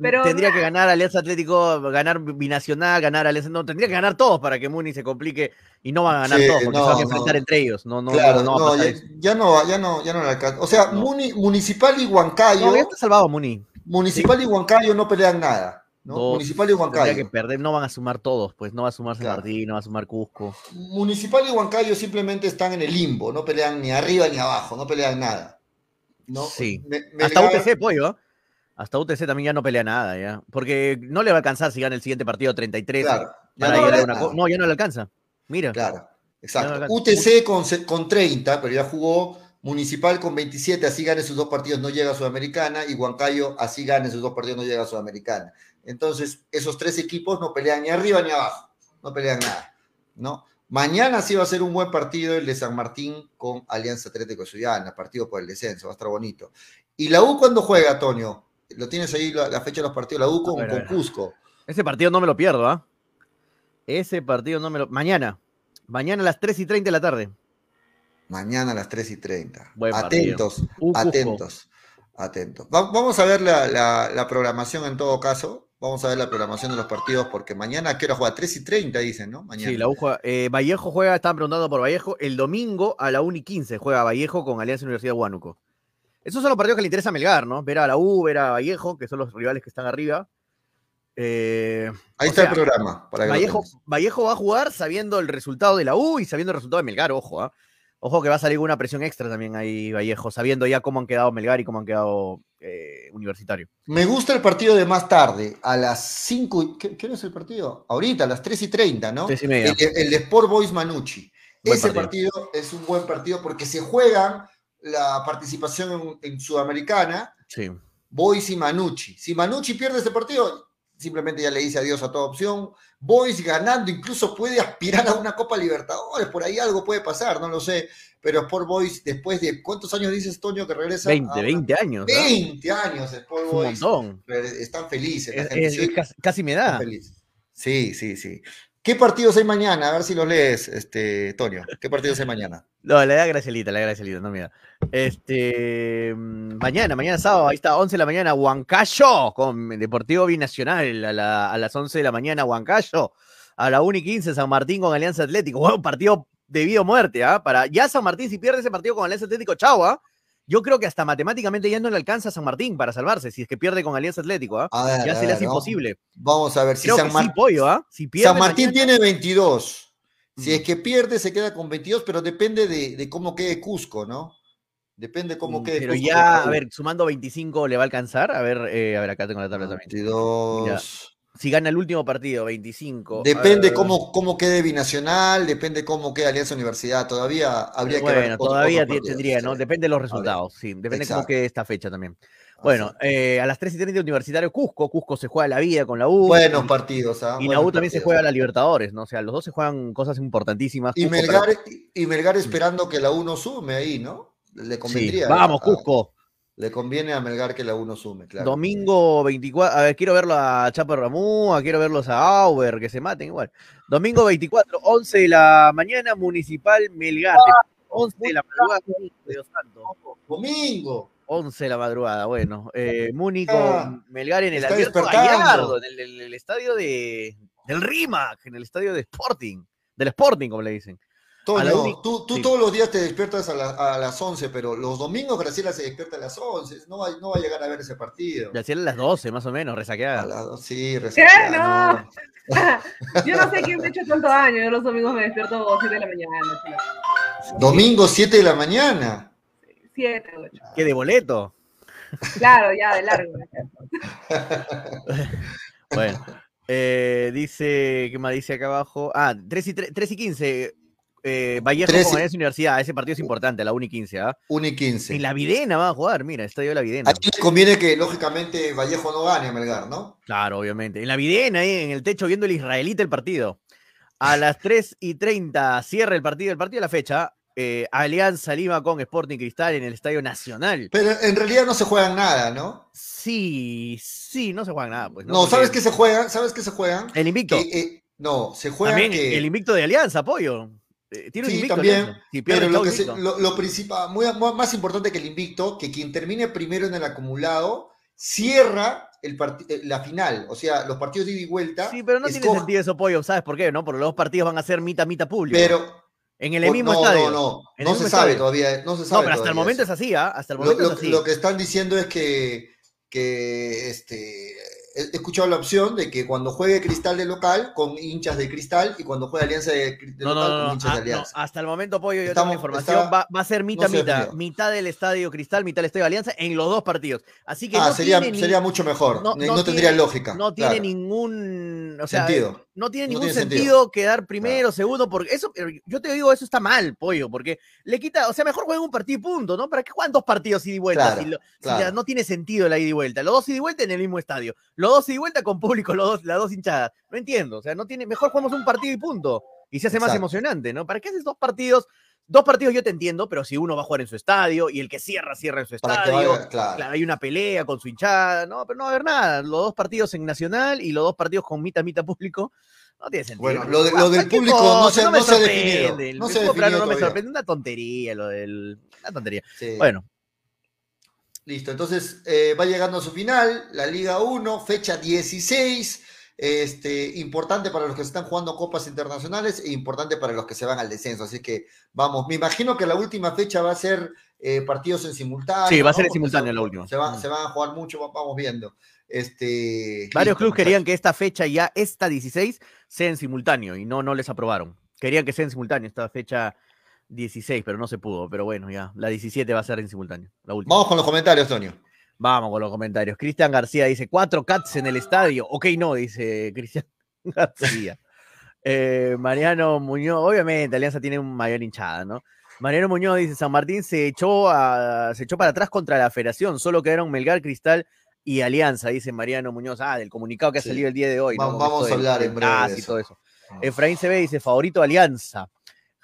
Pero tendría que ganar Alianza Atlético, ganar Binacional, ganar Alianza. No, tendría que ganar todos para que Muni se complique y no van a ganar Sí, todos porque no, se van a no. enfrentar entre ellos. No, no, claro, no, ya, no, va- ya no, ya no le alcanza. O sea, No. Muni- Municipal y Huancayo, No, ya está salvado Muni. Municipal y Huancayo no pelean nada. ¿no? Dos. Municipal y Tendría Huancayo. que perder, no van a sumar todos, pues no va a sumar San Claro. Martín, no va a sumar Cusco. Municipal y Huancayo simplemente están en el limbo, no pelean ni arriba ni abajo, no pelean nada. ¿no? Sí. Me- Hasta Melgar- UTC, pollo. Hasta UTC también ya no pelea nada, ya. Porque no le va a alcanzar si gana el siguiente partido 33. Claro, ya para no una No, ya no le alcanza. Mira. Claro, exacto. no. UTC con, con 30, pero ya jugó Municipal con 27, así gane sus dos partidos, no llega a Sudamericana, y Huancayo, así gane sus dos partidos, no llega a Sudamericana. Entonces, esos tres equipos no pelean ni arriba ni abajo, no pelean nada, ¿no? Mañana sí va a ser un buen partido el de San Martín con Alianza Atlético de Suyana, partido por el descenso, va a estar bonito. ¿Y la U cuándo juega, Antonio? Lo tienes ahí la, la fecha de los partidos, la U con, ver, con. Cusco. Ese partido no me lo pierdo, ¿ah? Ese partido no me lo. Mañana. Mañana a las 3 y 30 de la tarde. Mañana a las 3 y 30. Buen partido. Atentos, atentos, atentos. Va- vamos a ver la, la- la programación en todo caso. Vamos a ver la programación de los partidos porque mañana, ¿a qué hora juega? 3 y 30 dicen, ¿no? Mañana. Sí, la U juega. eh, Vallejo juega, estaban preguntando por Vallejo. El domingo a la 1 y 15 juega Vallejo con Alianza Universidad de Huánuco. Esos son los partidos que le interesa a Melgar, ¿no? Ver a la U, ver a Vallejo, que son los rivales que están arriba. Eh, Ahí está sea, el programa. Para que Vallejo, va a jugar sabiendo el resultado de la U y sabiendo el resultado de Melgar, ojo, ¿ah? Ojo que va a salir una presión extra también ahí, Vallejo, sabiendo ya cómo han quedado Melgar y cómo han quedado eh, Universitario. Me gusta el partido de más tarde, a las 5. ¿Qué, qué es el partido? Ahorita, a las 3 y 30, ¿no? Tres y media. El, el de Sport Boys Manucci. Buen Ese partido. partido. es un buen partido porque se juegan la participación en, en Sudamericana, Sí. Boys y Manucci. Si Manucci pierde ese partido, simplemente ya le dice adiós a toda opción. Boys ganando, incluso puede aspirar a una Copa Libertadores, por ahí algo puede pasar, no lo sé. Pero Sport Boys, después de cuántos años dices, Toño, que regresa? 20, a una- 20 años. ¿ah? 20 años Sport Un Boys. montón. Están felices. Es- es- es casi, casi me da. felices. Sí, sí, sí. ¿Qué partidos hay mañana? A ver si los lees, este, Toño. ¿Qué partidos hay mañana? No, le da Gracielita, le da Gracielita, no mira. Este, mm, mañana, mañana sábado, ahí está, 11 de la mañana, Huancayo, con Deportivo Binacional, a, la- a las 11 de la mañana, Huancayo, a la 1 y 15, San Martín con Alianza Atlético, bueno, partido de vida o muerte, ¿ah? Para, ya San Martín, si pierde ese partido con Alianza Atlético, chau, ¿ah? Yo creo que hasta matemáticamente ya no le alcanza a San Martín para salvarse, si es que pierde con Alianza Atlético, ¿ah? A ver, Ya a se le hace imposible. Vamos a ver si San, Mar- sí, pollo, ¿ah? Si San Martín mañana- tiene 22. Si es que pierde, se queda con 22, pero depende de, de cómo quede Cusco, ¿no? Depende cómo Mm, quede Pero Cusco. ya, a ver, sumando 25 le va a alcanzar. A ver, eh, a ver, acá tengo la tabla también. 22. Si gana el último partido, 25. Depende eh, cómo, cómo quede Binacional, depende cómo quede Alianza Universidad. Todavía habría que ver. Bueno, todavía partidos, tendría, ¿no? sí. Depende de los resultados, sí. Depende de cómo quede esta fecha también. Bueno, eh, a las 3 y 30 Universitario Cusco. Cusco se juega la vida con la U. Buenos partidos, ¿ah? Y la U también se juega la Libertadores, ¿no? O sea, los dos se juegan cosas importantísimas. Y Melgar, pero- y Melgar esperando que la 1 sume ahí, ¿no? Le sí. convendría. Vamos, a- Cusco. Le conviene a Melgar que la 1 sume, claro. Domingo 24, a ver, quiero verlo a Chapo Ramúa, quiero verlos a Auber, que se maten igual. Domingo 24, 11 de la mañana, Municipal Melgar. 11 de la madrugada, Dios santo. Domingo. 11 de la madrugada, bueno. Eh, Muni con Ah, Melgar en el. Gallardo, en el, el- el estadio de, del RIMAC, en el estadio de Sporting, del Sporting, como le dicen. A Toño, tú, tú sí. todos los días te despiertas a, la- a las 11, pero los domingos Graciela se despierta a las 11. No va, no va a llegar a ver ese partido. Hacer a las 12, más o menos, A resaqueada. las- sí, ¿Qué? resaqueada, No. Yo no sé quién me ha hecho tanto daño. Yo los domingos me despierto a 7 de la mañana. no. Domingo 7 de la mañana. 7, 8. ¿Qué de boleto? Claro, ya, de largo. Bueno, eh, dice, ¿qué más dice acá abajo? Ah, 3 y, 3, y 15. Eh, Vallejo Tres y- con Alianza Universidad. Ese partido es importante, la 1 y 15. ¿ah? 1 y 15. En la Videna va a jugar, mira, estadio de la Videna. Aquí le conviene que, lógicamente, Vallejo no gane a Melgar, ¿no? Claro, obviamente. En la Videna, ahí en el techo, viendo el israelita el partido. A las 3 y 30 cierra el partido, el partido de la fecha. eh, Alianza Lima con Sporting Cristal en el Estadio Nacional. Pero en realidad no se juegan nada, ¿no? Sí, sí, no se juega nada. Pues, No, Porque ¿sabes qué se juegan? ¿Sabes qué se juegan? El invicto. Que, eh, no, se juegan También que... el invicto de Alianza, apoyo. Eh, tiene Sí, invicto. también. Si Pero lo, está que se- invicto. lo, lo principal, muy, más importante que el invicto, que quien termine primero en el acumulado cierra el eh, la final. O sea, los partidos de ida y vuelta. Sí, pero no tiene sentido eso, pollo. ¿Sabes por qué? ¿No? Porque los dos partidos van a ser mitad, mitad público. Pero en el mismo no, estadio. no, no, no se sabe estadio. todavía. No se No, sabe pero hasta el momento eso. es así, ¿ah? Hasta el Lo, momento lo- es así. lo que están diciendo es que, que este, he escuchado la opción de que cuando juegue Cristal de local con hinchas de Cristal y cuando juegue Alianza de, de No, local no, con hinchas ah, de no, Alianza. hasta el momento, Pollo, yo Estamos- tengo información, está- va, va a ser mitad, mitad, mitad del Estadio Cristal, mitad del Estadio Alianza en los dos partidos. Así que ah, sería, tiene ni- sería mucho mejor. no- tendría tiene- lógica. no tiene claro. ningún, o sea, Sentido. No tiene ningún tiene sentido, sentido. quedar primero, segundo, porque eso, yo te digo, eso está mal, pollo, porque le quita, o sea, mejor jueguen un partido y punto, ¿no? ¿Para qué juegan dos partidos ida y vuelta? Claro, si lo- si claro. ya no tiene sentido la ida y vuelta. Los dos ida y vuelta en el mismo estadio. Los dos ida y vuelta con público, los dos, las dos hinchadas. No entiendo, o sea, no tiene, mejor jugamos un partido y punto. Y se hace más emocionante, ¿no? ¿Para qué haces dos partidos? Dos partidos yo te entiendo, pero si uno va a jugar en su estadio y el que cierra, cierra en su Para estadio. vaya- claro. Claro, hay una pelea con su hinchada, no, pero no va a haber nada. Los dos partidos en Nacional y los dos partidos con mitad, mitad público. No tiene sentido. Bueno, lo de- lo del público no se- me no se sorprende. El no se definido no me sorprende. Una tontería lo del. Una tontería. Sí. Bueno, Listo, entonces eh, va llegando a su final, la Liga 1, fecha 16, este, importante para los que están jugando copas internacionales e importante para los que se van al descenso. Así que vamos, me imagino que la última fecha va a ser eh, partidos en simultáneo. Sí, va a ser en simultáneo se- la última. Se, va- Mm. se van a jugar mucho, va- vamos viendo. Este, Varios clubes querían que esta fecha ya, esta 16, sea en simultáneo y no, no les aprobaron. Querían que sea en simultáneo esta fecha 16, pero no se pudo. Pero bueno, ya, la 17 va a ser en simultáneo, la última. Vamos con los comentarios, Toño. Vamos con los comentarios. Cristian García dice, cuatro cats en el estadio. Ok, no, dice Cristian García. Eh, Mariano Muñoz, obviamente, Alianza tiene un mayor hinchada, ¿no? Mariano Muñoz dice, San Martín se echó, a- se echó para atrás contra la federación, solo quedaron Melgar, Cristal y Alianza, dice Mariano Muñoz. Ah, del comunicado que ha Sí. salido el día de hoy. ¿no? vamos a hablar en breve de TAS y todo eso. Efraín se ve, dice, favorito Alianza.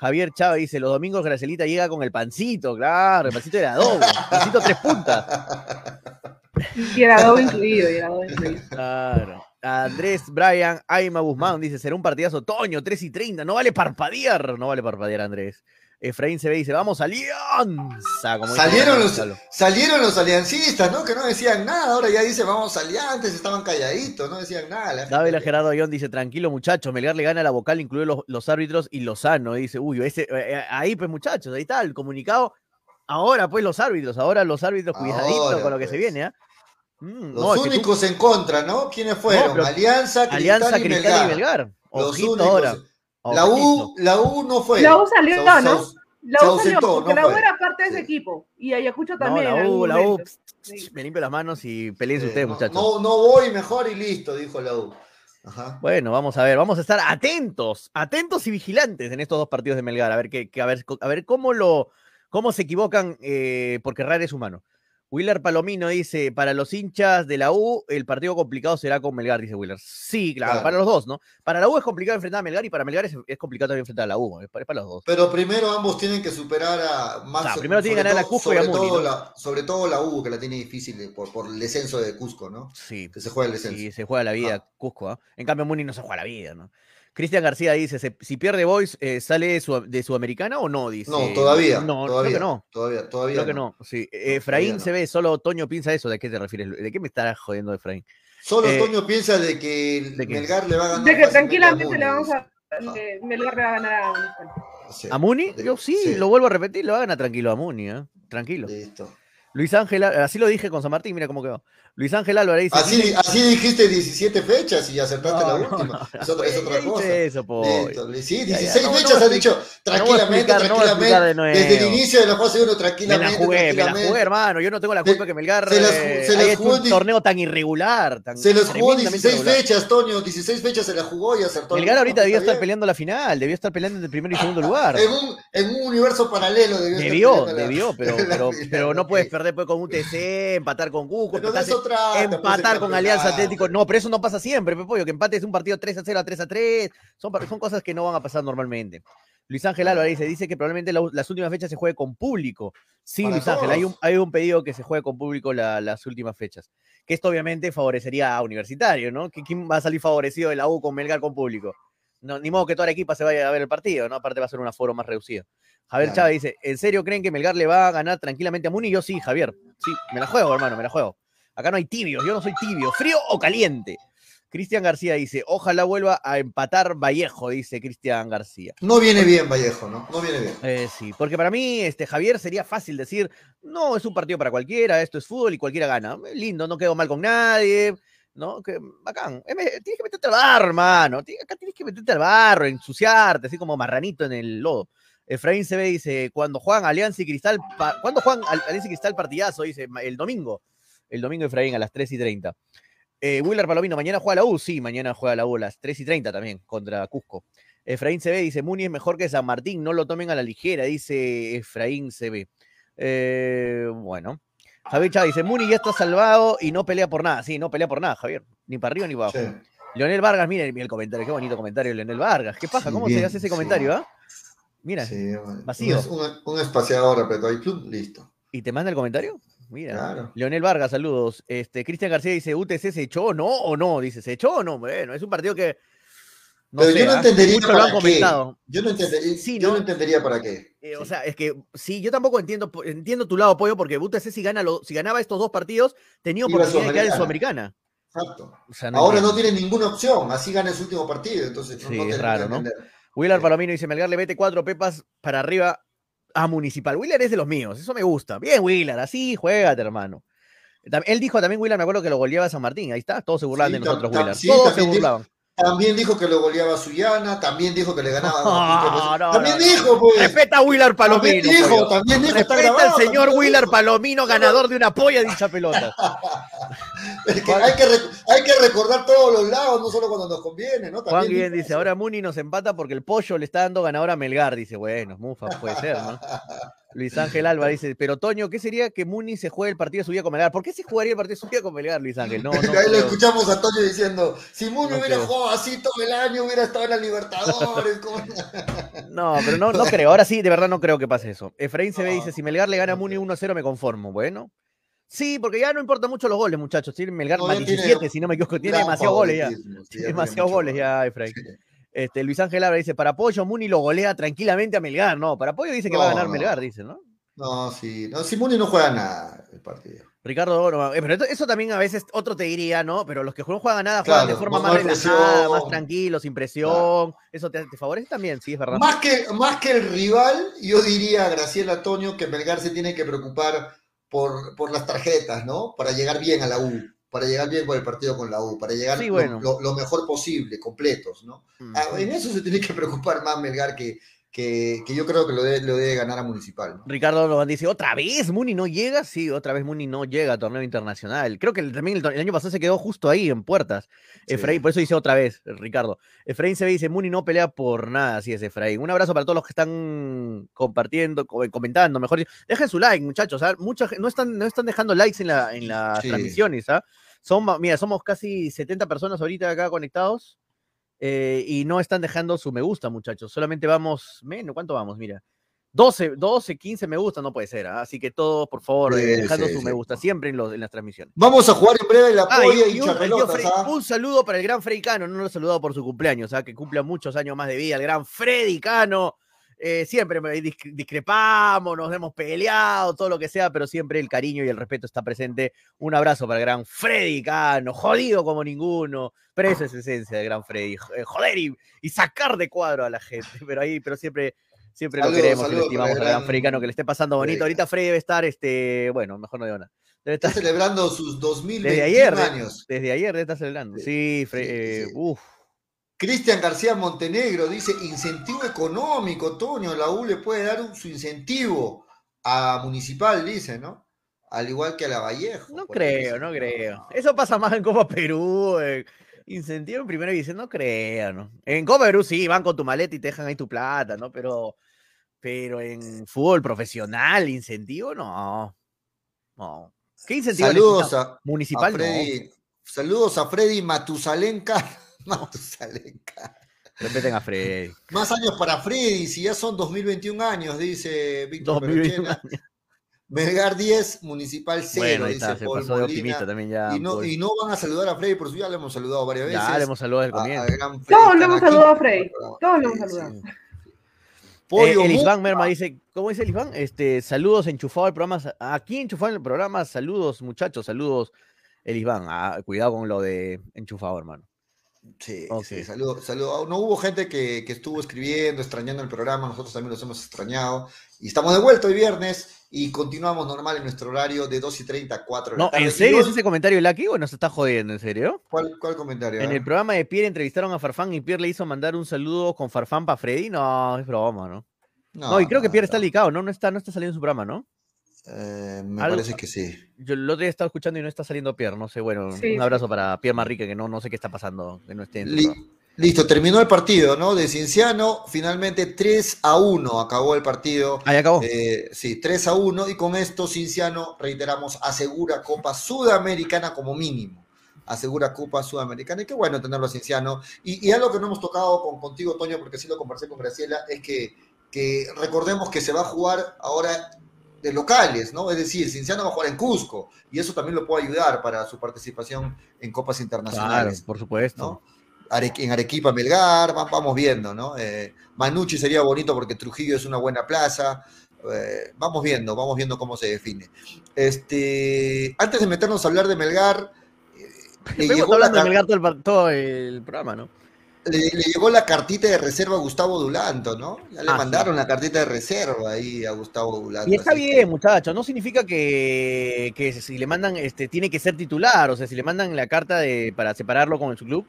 Javier Chávez dice, los domingos Gracelita llega con el pancito, claro, el pancito de adobo, pancito tres puntas. Y era doble incluido, y era doble incluido. Claro. Andrés Brian Aima Guzmán dice: será un partidazo otoño, 3 y 30. No vale parpadear. No vale parpadear, Andrés. Efraín se ve y dice: Vamos, Alianza. como dice Salieron los, salieron los aliancistas, ¿no? Que no decían nada. Ahora ya dice, vamos aliantes, estaban calladitos, no decían nada. Dávila Gerardo Ayón dice: Tranquilo, muchachos. Melgar le gana la vocal, incluye los, los árbitros y Lozano. Dice: Uy, ese, eh, eh, ahí, pues, muchachos, ahí está el comunicado. Ahora, pues, los árbitros. Ahora, los árbitros, cuidadito Ahora, con lo que se pues. viene, ¿ah? Mm, Los no, tú- únicos en contra, ¿no? ¿Quiénes fueron? Alianza, Cristal, Alianza, y, Cristal Melgar. y Melgar. Los Ojito únicos. ahora. La U, la U no fue. La U salió, ¿no? Sau- La U salió ausentó, porque no la U fue. era parte de ese Sí. equipo. Y Ayacucho No, también. la U, la U. Sí. Me limpio las manos y peleen Sí, ustedes, no, muchachos. No, no voy mejor y listo, dijo la U. Ajá. Bueno, vamos a ver, vamos a estar atentos, atentos y vigilantes en estos dos partidos de Melgar, a ver, qué, qué- a ver, a ver cómo, lo, cómo se equivocan, eh, porque Rara es humano. Willer Palomino dice, para los hinchas de la U, el partido complicado será con Melgar, dice Willer. Sí, claro, Claro. para los dos, ¿no? Para la U es complicado enfrentar a Melgar y para Melgar es, es complicado también enfrentar a la U, es para, es para los dos. Pero primero ambos tienen que superar a más. O sea, primero tienen que ganar a Cusco y a Muni, la- sobre todo la U, que la tiene difícil por, por el descenso de Cusco, ¿no? Sí, Que se juega el descenso. sí, se juega la vida Cusco, ¿ah? En cambio, Muni no se juega la vida, ¿no? Cristian García dice, "Se- si pierde Boys, eh, ¿sale de, Sud- de Sudamericana o no? Dice. No, todavía. No, todavía, creo que no. Todavía, todavía. Creo que no. Sí. Eh, Efraín no. se ve, solo Toño piensa eso. ¿De qué te refieres? ¿De qué me estarás jodiendo, Efraín? Solo Eh, Toño piensa de que ¿de? Melgar le va a ganar. De que tranquilamente le vamos a. Melgar le va a ganar a. Sí, ¿A Muni? de- Yo sí, sí. lo vuelvo a repetir, lo hagan a tranquilo a Muni, ¿eh? Tranquilo. Listo. Luis Ángel, así lo dije con San Martín, mira cómo quedó. Luis Ángel Álvarez dice. Así, "Dile- así dijiste 17 fechas y acertaste No, la no, última. no, es, otra, es otra cosa. eso, sí, Ya, ya, 16 no, no fechas voy a has dicho no tranquilamente, explicar, no tranquilamente. Desde el inicio de la fase 1, Me tranquilamente. la jugué, me la tranquilamente. jugué, hermano. Yo no tengo la culpa que Melgar se las eh, se las haya hecho jugó un torneo tan irregular. Tan Se les jugó tremendamente 16 irregular. fechas, Toño. 16 fechas se la jugó y acertó. Melgar ahorita debió estar bien. peleando la final, debió estar peleando entre el primer y segundo lugar. En un, en un universo paralelo debió Debió, debió, pero, pero, no puedes perder pues, con UTC, empatar con Cusco, Empatar, pues, con Alianza. Atlético. No, pero eso no pasa siempre, Pepoyo, que empates un partido 3 a 0 a 3 a 3. Son, cosas que no van a pasar normalmente. Luis Ángel Álvarez dice, dice que probablemente la- las últimas fechas se juegue con público. Sí, Para Luis Ángel, hay un, todos. hay un pedido que se juegue con público la- las últimas fechas. Que esto obviamente favorecería a Universitario, ¿no? ¿Qui- ¿Quién va a salir favorecido de la U con Melgar con público? No, ni modo que toda la equipa se vaya a ver el partido, ¿no? Aparte va a ser un aforo más reducido. Javier Claro. Chávez dice, ¿en serio creen que Melgar le va a ganar tranquilamente a Muni? Yo sí, Javier. Sí, me la juego, hermano, me la juego. Acá no hay tibios, yo no soy tibio, frío o caliente. Cristian García dice, ojalá vuelva a empatar Vallejo, dice Cristian García. No viene bien, Vallejo, ¿no? No viene bien. Eh, sí, porque para mí, este, Javier, sería fácil decir, no, es un partido para cualquiera, esto es fútbol y cualquiera gana. Eh, Lindo, no quedo mal con nadie, ¿no? Que, bacán. Eh, tienes que meterte al barro, hermano. Acá tienes que meterte al barro, ensuciarte, así como marranito en el lodo. Efraín se ve, dice, cuando juegan Alianza y Cristal, ¿cuándo juegan Al- Alianza y Cristal partidazo? Dice, "Ma- el domingo. El domingo Efraín a las 3 y 30. Eh, Willer Palomino, mañana juega la U, sí, mañana juega la U a las 3 y 30 también contra Cusco. Efraín CB dice, Muni es mejor que San Martín, no lo tomen a la ligera, dice Efraín CB. Eh, bueno. Javier Chávez dice, Muni ya está salvado y no pelea por nada. Sí, no pelea por nada, Javier. Ni para arriba ni para abajo. Sí. Leonel Vargas, miren el comentario, qué bonito comentario, Leonel Vargas. ¿Qué pasa? Sí, ¿Cómo bien, se hace ese sí. comentario, ah? Mira, vacío. Un, un- espaciador apretó ahí, listo. ¿y te manda el comentario? Mira. Claro. Leonel Vargas, saludos. Este, Cristian García dice, ¿UTC se echó o no? ¿O no? Dice, ¿se echó o no? Bueno, es un partido que... No Pero sé, yo no ¿ah? entendería Muchos lo han para qué. Yo no entendería, Sí, yo ¿no? no entendería para qué. Eh, O sea, es que sí, yo tampoco entiendo, entiendo tu lado, Pollo, porque UTC si, gana lo- si ganaba estos dos partidos, tenía oportunidad de quedar en Sudamericana. Exacto. O sea, Ahora no tiene ninguna opción, así gana su último partido, entonces Sí, no es raro, ¿no? Willard. Palomino dice, Melgar le mete cuatro pepas para arriba a Municipal. Wheeler es de los míos, eso me gusta. Bien, Wheeler, así juégate, hermano. Él dijo también, Wheeler, me acuerdo que lo goleaba San Martín, ahí está, todos se burlaban Sí, de nosotros, sí, todos se burlaban. También dijo que lo goleaba Suyana, también dijo que le ganaba No, a no, También no, dijo, pues. Respeta a También Palomino. dijo, pollo. también dijo, Respeta al grabado, señor también Wheeler dijo. Palomino, ganador de una polla de hincha pelota. Es que hay, que hay que recordar todos los lados, no solo cuando nos conviene, ¿no? Juan También Guillén dijo dice, ahora Muni nos empata porque el pollo le está dando ganador a Melgar. Dice, bueno, Mufa, puede ser, ¿no? Luis Ángel Alba dice, pero Toño, ¿qué sería que Muni se juegue el partido de su vida con Melgar? ¿Por qué se jugaría el partido de su vida con Melgar, Luis Ángel? No, no. Ahí lo creo. escuchamos a Toño diciendo, si Muni No hubiera creo. jugado así todo el año, hubiera estado en la Libertadores. ¿cómo? No, pero no, no creo. Ahora sí, de verdad no creo que pase eso. Efraín se ve y dice, si Melgar le gana a Muni 1-0 me conformo. Bueno. Sí, porque ya no importa mucho los goles, muchachos. Tiene Melgar No, más ya tiene 17, si no me equivoco. Tiene demasiados goles ya. Tiene demasiados goles ya, Efraín. Sí. Este, Luis Ángel Abra dice, para Pollo, Muni lo golea tranquilamente a Melgar. No, para Pollo dice que va a ganar no. Melgar, dice, ¿no? No, sí. No, si Muni no juega nada el partido. Ricardo Oro, eh, pero esto- eso también a veces otro te diría, ¿no? Pero los que no juegan nada Claro, juegan de forma más- relajada, más tranquilo, sin presión. Eso te, te favorece también, sí, es verdad. Más que, más que el rival, yo diría a Graciela Toño que Melgar se tiene que preocupar por, por las tarjetas, ¿no? Para llegar bien a la U, para llegar bien con el partido con la U, para llegar Sí, lo- bueno. lo, lo mejor posible, completos, ¿no? Mm. Ah, en eso se tiene que preocupar más Melgar que, que, que yo creo que lo debe, lo debe ganar a Municipal. ¿no? Ricardo Loban dice, ¿otra vez Muni no llega? Sí, otra vez Muni no llega a torneo internacional. Creo que el- también el, año pasado se quedó justo ahí, en puertas. Sí. Efraín, por eso dice otra vez, Ricardo. Efraín se ve y dice, Muni no pelea por nada, así es Efraín. Un abrazo para todos los que están compartiendo, co- comentando, mejor. Dejen su like, muchachos. ¿ah? Mucha no, están, no están dejando likes en, la, en las Sí. transmisiones. ¿ah? Son, mira, somos casi 70 personas ahorita acá conectados eh, y no están dejando su me gusta, muchachos. Solamente vamos, menos, ¿cuánto vamos? Mira. 12, 12, 15 me gusta, no puede ser. ¿ah? Así que todos, por favor, Sí, eh, dejando sí, su sí. me gusta, siempre en, los, en las transmisiones. Vamos a jugar en breve la Ah, polla y, un, ¿ah? un saludo para el gran Freddy Cano, no lo he saludado por su cumpleaños, ¿ah? que cumpla muchos años más de vida, el gran Freddy Cano. Eh, siempre discrepamos, nos hemos peleado, todo lo que sea, pero siempre el cariño y el respeto está presente. Un abrazo para el gran Freddy Cano, jodido como ninguno, pero eso es esencia del gran Freddy, eh, joder y, y sacar de cuadro a la gente, pero ahí, pero siempre, siempre Saludos, lo queremos y lo saludos estimamos al gran gran Freddy Cano, que le esté pasando bonito. Freddy Ahorita Freddy debe estar, este, bueno, mejor no digo nada. Debe Está estar celebrando sus 2021 desde ayer, de- años. desde ayer debe estar celebrando. Sí, Sí, Fre- sí, eh, sí. uf. Cristian García Montenegro dice, incentivo económico, Toño, la U le puede dar un- su incentivo a Municipal, dice, ¿no? Al igual que a la Vallejo. No creo, no creo. Eso pasa más en Copa Perú. eh, incentivo en primera división, no creo, ¿no? En Copa Perú sí, van con tu maleta y te dejan ahí tu plata, ¿no? Pero, pero en fútbol profesional, incentivo, no. No. ¿Qué incentivo Saludos a, Municipal, a Freddy, saludos a Freddy Matusalenca. Matusalenca. no. Respeten a Freddy. Más años para Freddy, si ya son 2021 años, dice Víctor 2021 Perochena. Melgar 10, Municipal 0, Bueno, ahí dice está, se Paul pasó de optimista también ya. Y no, Paul. y no van a saludar a Freddy, por su ya le hemos saludado varias veces. ya le hemos saludado el comienzo. al Freddy Todos le hemos saludado a Freddy. Todos le hemos saludado. sí. Eh, Pollo el Isván Mu- Merma dice, ¿cómo dice el Isván? Este, saludos enchufado al programa. Aquí enchufado en el programa, saludos muchachos, saludos el Isván. Ah, cuidado con lo de enchufado, hermano. Sí, sí, saludo, saludo. No hubo gente que, que estuvo escribiendo, extrañando el programa, nosotros también los hemos extrañado. Y estamos de vuelta hoy viernes y continuamos normal en nuestro horario de 2 y 30 a 4 de la No, tarde. ¿en serio hoy- es ese comentario Lucky o nos está jodiendo? ¿En serio? ¿Cuál, cuál comentario? En el programa de Pierre entrevistaron a Farfán y Pierre le hizo mandar un saludo con Farfán para Freddy. No, es broma, ¿no? No, y creo que Pierre está no. delicado, ¿no? No está, no está saliendo en su programa, ¿no? Eh, me Algo- parece que sí. Yo el otro día estaba escuchando y no está saliendo Pierre, no sé, bueno, Sí, un abrazo para Pierre Manrique, que no, no sé qué está pasando, que no esté en su Li- programa. listo, terminó el partido, ¿no? De Cienciano, finalmente 3 a 1 acabó el partido. Ahí acabó. Eh, sí, 3 a 1 y con esto Cinciano, reiteramos, asegura Copa Sudamericana como mínimo. Asegura Copa Sudamericana y qué bueno tenerlo a Cinciano. Y, y algo que no hemos tocado con, contigo, Toño, porque sí lo conversé con Graciela, es que, que recordemos que se va a jugar ahora de locales, ¿no? Es decir, Cinciano va a jugar en Cusco y eso también lo puede ayudar para su participación en copas Claro, internacionales. por supuesto. ¿no? Are- en Arequipa, Melgar, va- vamos viendo, ¿no? Eh, Manucci sería bonito porque Trujillo es una buena plaza. Eh, vamos viendo, vamos viendo cómo se define. Este, antes de meternos a hablar de Melgar, eh, le llegó estado la hablando de Melgar todo el, todo el programa, ¿no? Le, le llegó la cartita de reserva a Gustavo Dulanto, ¿no? Ya le Ah, sí. mandaron la cartita de reserva ahí a Gustavo Dulanto. Y está bien, que- muchachos. No significa que, que si le mandan, este, tiene que ser titular. O sea, si le mandan la carta de, para separarlo con su club,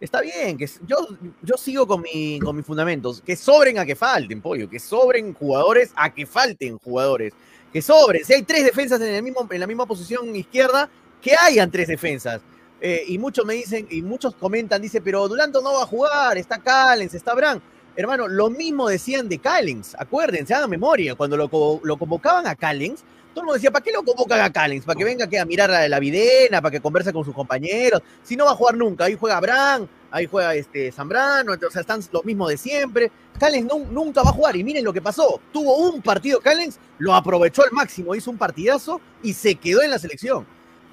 está bien. Que yo, yo sigo con, mi, con mis fundamentos. Que sobren a que falten, pollo. Que sobren jugadores a que falten jugadores. Que sobren. Si hay tres defensas en, el mismo, en la misma posición izquierda, que hayan tres defensas. Eh, y muchos me dicen, y muchos comentan, dice, pero Duranto no va a jugar, está Callens, está Bran. Hermano, lo mismo decían de Callens, acuérdense, hagan memoria, cuando lo, lo convocaban a Callens, todo el mundo decía, ¿para qué lo convocan a Callens? ¿Para que venga aquí a mirar a la videna, para que converse con sus compañeros? Si no va a jugar nunca, ahí juega Bran, ahí juega este Zambrano, o sea, están lo mismo de siempre. Callens nu- nunca va a jugar, y miren lo que pasó, tuvo un partido Callens, lo aprovechó al máximo, hizo un partidazo y se quedó en la selección.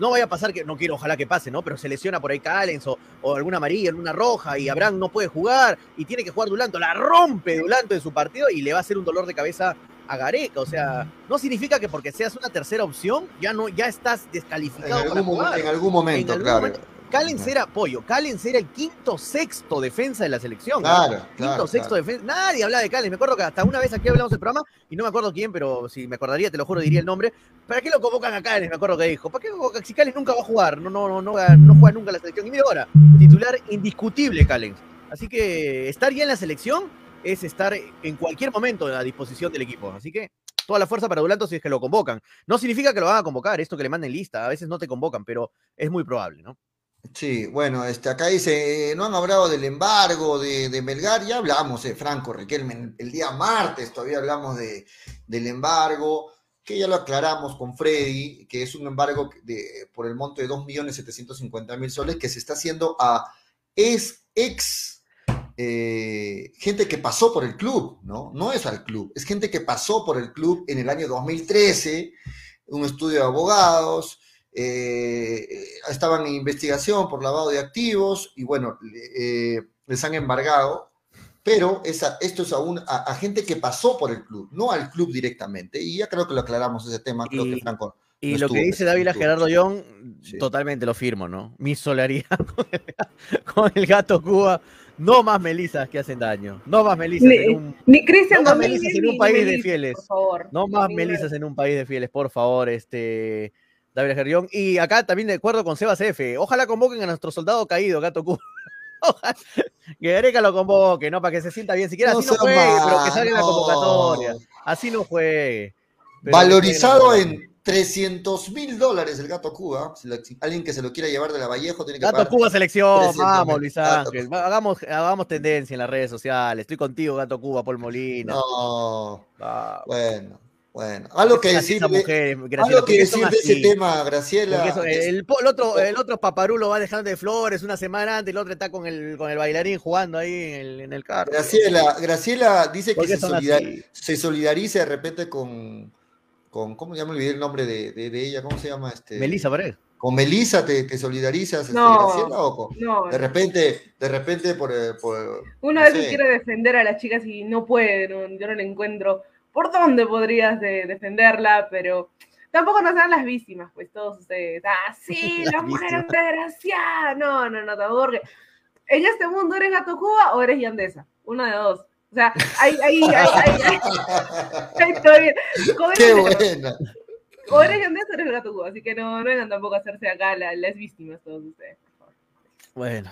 No vaya a pasar que, no quiero, ojalá que pase, ¿no? Pero se lesiona por ahí Callens o, o alguna amarilla, alguna roja y Abraham no puede jugar y tiene que jugar Dulanto. La rompe Dulanto en su partido y le va a hacer un dolor de cabeza a Gareca. O sea, no significa que porque seas una tercera opción ya no ya estás En descalificado para algún, jugar. en algún momento, En algún claro. momento. Callens era pollo, Callens era el quinto sexto defensa de la selección. ¿no? Claro, Quinto, claro, sexto claro. defensa. Nadie hablaba de Callens. Me acuerdo que hasta una vez aquí hablamos del programa y no me acuerdo quién, pero si me acordaría, te lo juro, diría el nombre. ¿Para qué lo convocan a Callens? Me acuerdo que dijo. ¿Para qué? Si Callens nunca va a jugar? No, no, no, no, no juega nunca la selección. Y mira ahora, titular indiscutible Callens. Así que estar ya en la selección es estar en cualquier momento a disposición del equipo. Así que toda la fuerza para Dulanto si es que lo convocan. No significa que lo van a convocar, esto que le manden lista. A veces no te convocan, pero es muy probable, ¿no? Sí, bueno, este, acá dice, eh, no han hablado del embargo de, de Melgar, ya hablamos, eh, Franco Riquelme, el día martes todavía hablamos de, del embargo, que ya lo aclaramos con Freddy, que es un embargo de, por el monto de 2.750.000 soles que se está haciendo a es, ex eh, gente que pasó por el club, ¿no? No es al club, es gente que pasó por el club en el año 2013, un estudio de abogados, eh, estaban en investigación por lavado de activos y bueno, eh, les han embargado, pero esa, esto es a, un- a, a gente que pasó por el club, no al club directamente, y ya creo que lo aclaramos ese tema, creo Y- que Franco. Y No lo que dice Dávila. Gerardo Young, Sí. totalmente lo firmo, ¿no? Mi solidaridad con el, con el gato Cuba. No más melisas que hacen daño. No más melisas Ni- en un, Ni Cristian No más Domínguez Melisas en ni- un país ni de fieles. Por favor. no más melisas en un país de fieles, por favor, este. Gerardo Young. Y acá también de acuerdo con Sebas F. Ojalá convoquen a nuestro soldado caído, gato Cuba. Ojalá que Gareca lo convoque, ¿no? Para que se sienta bien. Siquiera así no juegue, pero que salga en la no. convocatoria. Así no juegue. Valorizado en 300 mil dólares el gato Cuba. Si, lo- si alguien que se lo quiera llevar de la Vallejo tiene que Gato pagar. Cuba selección, 300 vamos. Luis Ángel, hagamos, hagamos tendencia en las redes sociales, estoy contigo Gato Cuba, Paul Molina. No, bueno, bueno. Algo que ¿Qué son así decir, Graciela? algo ¿Por que decir de ese tema, Graciela. Eso- el, otro, el otro paparulo va dejando de flores una semana antes, el otro está con el, con el bailarín jugando ahí en el, en el carro. Graciela, Graciela dice ¿Por que se, solidar- se solidariza de repente con, con ¿cómo ya me olvidé el nombre de, de- de ella? ¿Cómo se llama? Este, Melissa Paredes. ¿Con Melissa te, te solidarizas, este, No. Graciela? O con- No, de repente, de repente por... eh, por una no vez sé. quiere defender a las chicas y no puede, no- yo no le encuentro por dónde podrías de- defenderla, pero tampoco nos sean las víctimas, pues todos ustedes. Ah, sí, Las la mujer es desgraciada. No, no, no, tampoco porque en este mundo eres gato Cuba o eres yandesa. Una de dos. O sea, ahí, ahí, ahí, ahí, ¡Qué buena! O eres yandesa o eres gato Cuba, así que no, no vengan tampoco a hacerse acá la- las víctimas todos ustedes, por favor. Bueno,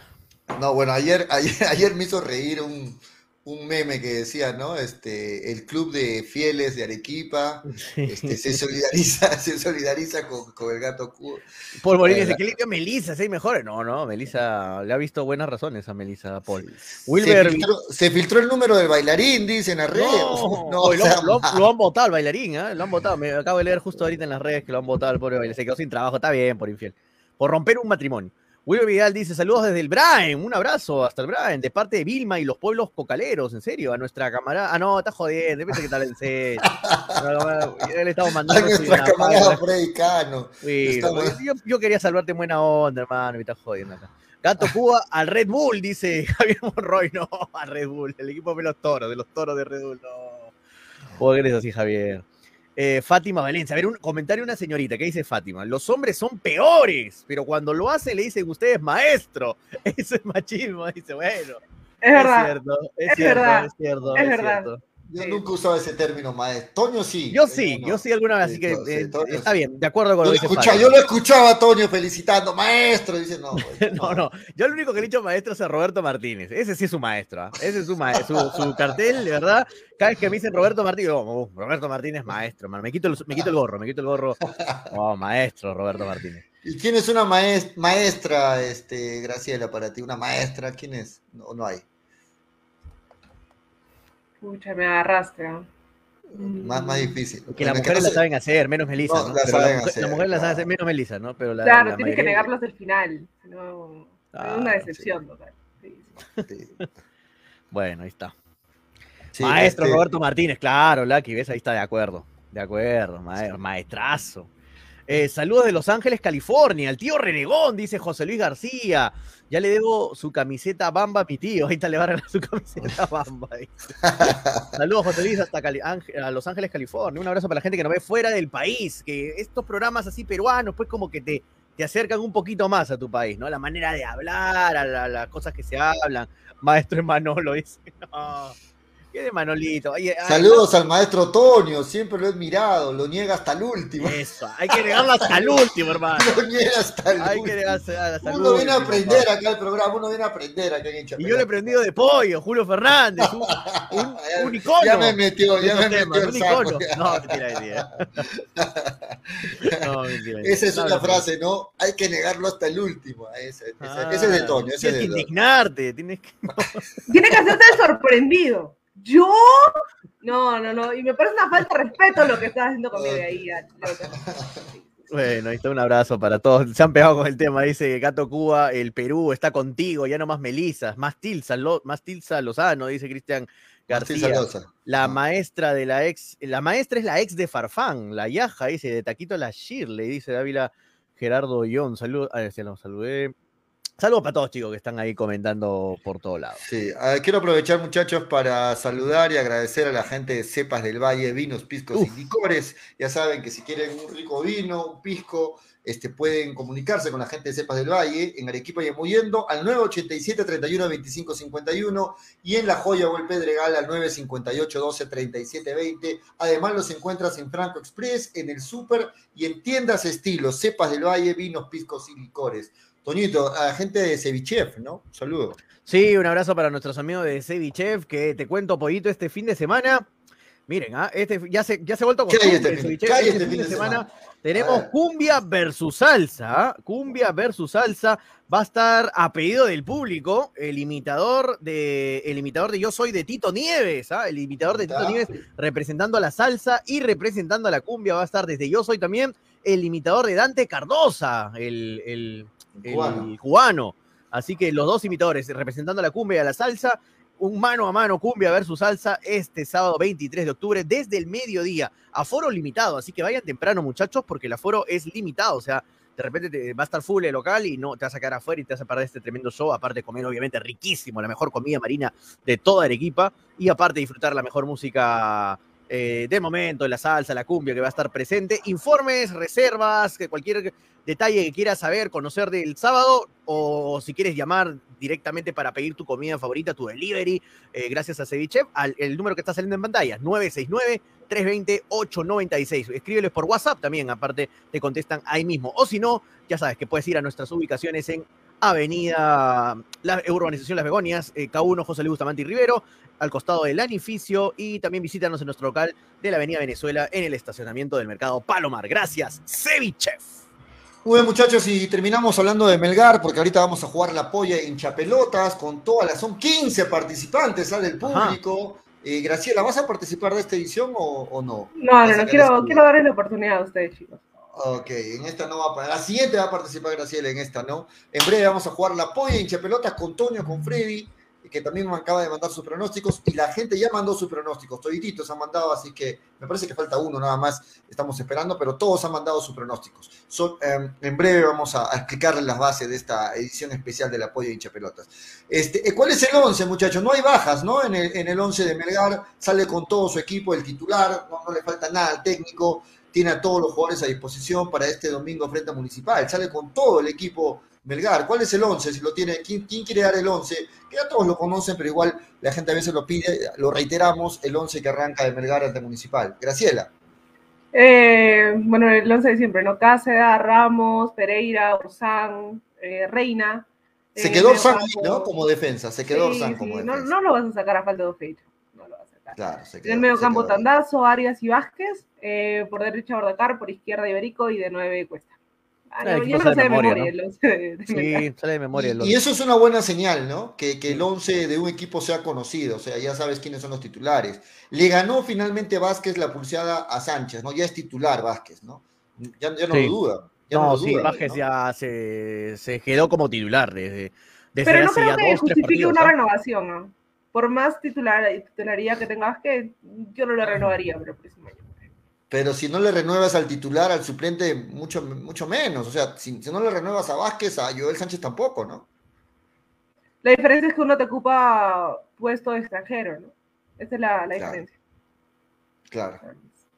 No, bueno, ayer, ayer, ayer me hizo reír un, un meme que decía, ¿no? Este, el club de fieles de Arequipa este, se solidariza, se solidariza con, con el gato Cuba. Paul Molina Bueno. dice que limpia Melissa, seis mejores. No, no, Melissa le ha visto buenas razones a Melissa Paul. Se Wilber filtró, se filtró el número del bailarín, dicen las redes. No, No, lo, o sea, lo- lo han votado al bailarín, ¿eh? Lo han votado. Me acabo de leer justo ahorita en las redes que lo han votado al pobre bailarín. Se quedó sin trabajo, está bien, por infiel. Por romper un matrimonio. Wilber Vidal dice: Saludos desde el Brian, un abrazo hasta el Brian, de parte de Vilma y los pueblos cocaleros, en serio, a nuestra camarada. Ah, no, está jodiendo, depende que tal en serio. Le estamos a mandando. nuestra una camarada página. Freddy Cano. Sí, Estamos- yo, yo quería salvarte en buena onda, hermano, me estás jodiendo acá. Gato Cuba al Red Bull, dice Javier Monroy. No, al Red Bull, el equipo de los toros, de los toros de Red Bull, no. ¿Por qué eres así, Javier? Eh, Fátima Valencia, a ver, un comentario de una señorita, ¿qué dice Fátima? Los hombres son peores, pero cuando lo hace le dicen ustedes maestro. Eso es machismo, dice, bueno. Es verdad. Es cierto, es, Es cierto, verdad. es cierto. Es es verdad. cierto. Yo nunca usado ese término, maestro. Toño sí. Yo pero sí, no. yo sí alguna vez, Sí, así que sí, eh, está sí. bien, de acuerdo con Yo lo que dice escuchaba, Fabio. yo lo escuchaba a Toño felicitando, maestro. Dice, no, güey, No, no, yo lo único que le he dicho maestro es a Roberto Martínez. Ese sí es su maestro. ¿ah? Ese es su, ma- su, su cartel, de verdad. Cada vez que me dicen Roberto Martínez, "Uh, Roberto Martínez, maestro. Me quito, el, me quito el gorro, me quito el gorro. Oh, maestro, Roberto Martínez. ¿Y quién es una maes- maestra, este, Graciela, para ti? ¿Una maestra? ¿Quién es? No, no hay. Pucha, me agarraste. ¿no? Mm. Más, más difícil. Que las mujeres no la se- saben hacer, menos Melissa. No, ¿no? la la saben mujer- hacer, las mujeres la saben claro. hacer menos Melissa, ¿no? Pero la, Claro, la tienes que negarlo hasta el final. no, Ah, es una sí. decepción total. Sí, sí. Bueno, ahí está. Sí, Maestro este, Roberto Martínez, claro, Lucky, ves, ahí está de acuerdo. De acuerdo, ma- maestrazo. Eh, saludos de Los Ángeles, California. El tío Renegón, dice José Luis García. Ya le debo su camiseta Bamba a mi tío. Ahí está, le va a regalar su camiseta Bamba. Saludos, José Luis, hasta Cali- a Los Ángeles, California. Un abrazo para la gente que nos ve fuera del país. Que estos programas así peruanos, pues como que te, te acercan un poquito más a tu país, ¿no? La manera de hablar, a la- las cosas que se hablan. Maestro Manolo dice. No. ¿Qué de Manolito? Ay, Saludos al maestro Toño, siempre lo he admirado, lo niega hasta el último. Eso, hay que negarlo hasta el último, hermano. Lo niega hasta el Hay que último. negarse hasta el Uno viene a aprender papá. acá al programa, uno viene a aprender acá en Y Hinchapelota. yo le he prendido de pollo, Julio Fernández, un, un, un icono. Ya me metió, ya me temas, metió el un icono. ya. No, mentira, mentira. No, mentira. Esa es No, una no, frase, ¿no? Hay que negarlo hasta el último. Ese, ese- Ah, ese es de Toño, ese es Tienes de que indignarte, tienes que... Tiene que hacerte el sorprendido. ¿Yo? No, no, no. Y me parece una falta de respeto lo que estás haciendo conmigo ahí. Bueno, ahí está un abrazo para todos. Se han pegado con el tema, dice Gato Cuba, el Perú está contigo, ya no más Melisas, más Tilsa, Lo- más Tilsa Lozano, dice Cristian García. La Ah. maestra de la ex, la maestra es la ex de Farfán, la Yaja, dice, de Taquito la Shirley, dice Dávila Gerardo Ión. Saludos, a ver si los saludé. Saludos para todos, chicos, que están ahí comentando por todos lados. Sí, quiero aprovechar, muchachos, para saludar y agradecer a la gente de Cepas del Valle, vinos, piscos y licores. Ya saben que si quieren un rico vino, un pisco, este, pueden comunicarse con la gente de Cepas del Valle en Arequipa y en Muyendo al 987 31 25 51 y en La Joya o el Pedregal al 958 12 37 20. Además, los encuentras en Franco Express, en el Super y en tiendas estilo Cepas del Valle, vinos, piscos y licores. Toñito, a la gente de Cevichef, ¿no? Un saludo. Sí, un abrazo para nuestros amigos de Cevichev, que te cuento, Pollito, este fin de semana. Miren, ¿ah? este, ya, se, ya se ha vuelto ¿Qué hay costumbre, este hay este fin de semana. Tenemos cumbia versus salsa. ¿ah? Cumbia versus salsa. Va a estar a pedido del público el imitador de, el imitador de Yo Soy de Tito Nieves. ¿ah? El imitador de Tito. Nieves representando a la salsa y representando a la cumbia. Va a estar desde Yo Soy también el imitador de Dante Cardosa, el, el- el Cubano. cubano. Así que los dos imitadores representando a la cumbia y a la salsa. Un mano a mano cumbia versus salsa este sábado 23 de octubre desde el mediodía. Aforo limitado, así que vayan temprano muchachos porque el aforo es limitado. O sea, de repente te- va a estar full el local y no te vas a quedar afuera y te vas a perder este tremendo show. Aparte de comer obviamente riquísimo, la mejor comida marina de toda Arequipa y aparte disfrutar la mejor música eh, del momento, la salsa, la cumbia que va a estar presente. Informes, reservas, que cualquier detalle que quieras saber, conocer del sábado o si quieres llamar directamente para pedir tu comida favorita, tu delivery, eh, gracias a Ceviche, al el número que está saliendo en pantalla, 969-320-896. Escríbeles por WhatsApp también, aparte te contestan ahí mismo. O si no, ya sabes que puedes ir a nuestras ubicaciones en Avenida, la Urbanización Las Begonias, eh, K1 José Luis Bustamante y Rivero, al costado del Anificio, y también visítanos en nuestro local de la Avenida Venezuela en el estacionamiento del Mercado Palomar. Gracias, Cevichef. Muy bien, muchachos, y terminamos hablando de Melgar, porque ahorita vamos a jugar la polla en Chapelotas con todas las. Son 15 participantes, sale el público. Eh, Graciela, ¿vas a participar de esta edición o, o no? No, no, no, quiero, quiero darles la oportunidad a ustedes, chicos. Ok, en esta no va a La siguiente va a participar Graciela, en esta no. En breve vamos a jugar la polla en Chapelotas con Toño, con Freddy, que también me acaba de mandar sus pronósticos. Y la gente ya mandó sus pronósticos. Todititos han mandado, así que me parece que falta uno nada más. Estamos esperando, pero todos han mandado sus pronósticos. Son, eh, en breve vamos a, explicarles las bases de esta edición especial de la polla en Chapelotas. Este, eh, ¿Cuál es el 11, muchachos? No hay bajas, ¿no? En el, en el 11 de Melgar sale con todo su equipo, el titular, no, no le falta nada al técnico. Tiene a todos los jugadores a disposición para este domingo frente a Municipal. Sale con todo el equipo Melgar. ¿Cuál es el 11? Si lo tiene, ¿quién, quién quiere dar el 11? Que ya todos lo conocen, pero igual la gente a veces lo pide, lo reiteramos, el 11 que arranca de Melgar ante Municipal. Graciela. Eh, bueno, el 11 de siempre, ¿no? Cáceda, Ramos, Pereira, Orsán, eh, Reina. Se Eh, quedó medio Orsán. ¿no? Como defensa, se quedó Sí, Orsán sí, como no, defensa. no lo vas a sacar a falta de dos fechas. No lo vas a sacar. Claro, se En el medio se campo, quedó. Tandazo, Arias y Vázquez. eh, por derecha, Bordacar. Por izquierda, Iberico. Y de nueve, Cuesta. Ah, no, yo no sale sé de de memoria, memoria, el 11 de- de Melgar. Sí, sale de memoria el Y, eso es una buena señal, ¿no? Que, que el 11 de un equipo sea conocido, o sea, ya sabes quiénes son los titulares. Le ganó finalmente Vázquez la pulseada a Sánchez, ¿no? Ya es titular Vázquez, ¿no? Ya, ya no Sí. lo duda. ya No, lo sí, duda, Vázquez ¿no? ya se, se quedó como titular desde, desde Pero no hace creo ya que dos, justifique una renovación. ¿no? Por más titular, titularidad que tenga Vázquez, yo no lo renovaría para el próximo año. Pero si no le renuevas al titular, al suplente, mucho, mucho menos. O sea, si, si no le renuevas a Vázquez, a Joel Sánchez tampoco, ¿no? La diferencia es que uno te ocupa puesto de extranjero, ¿no? Esa es la, la Claro. diferencia. Claro.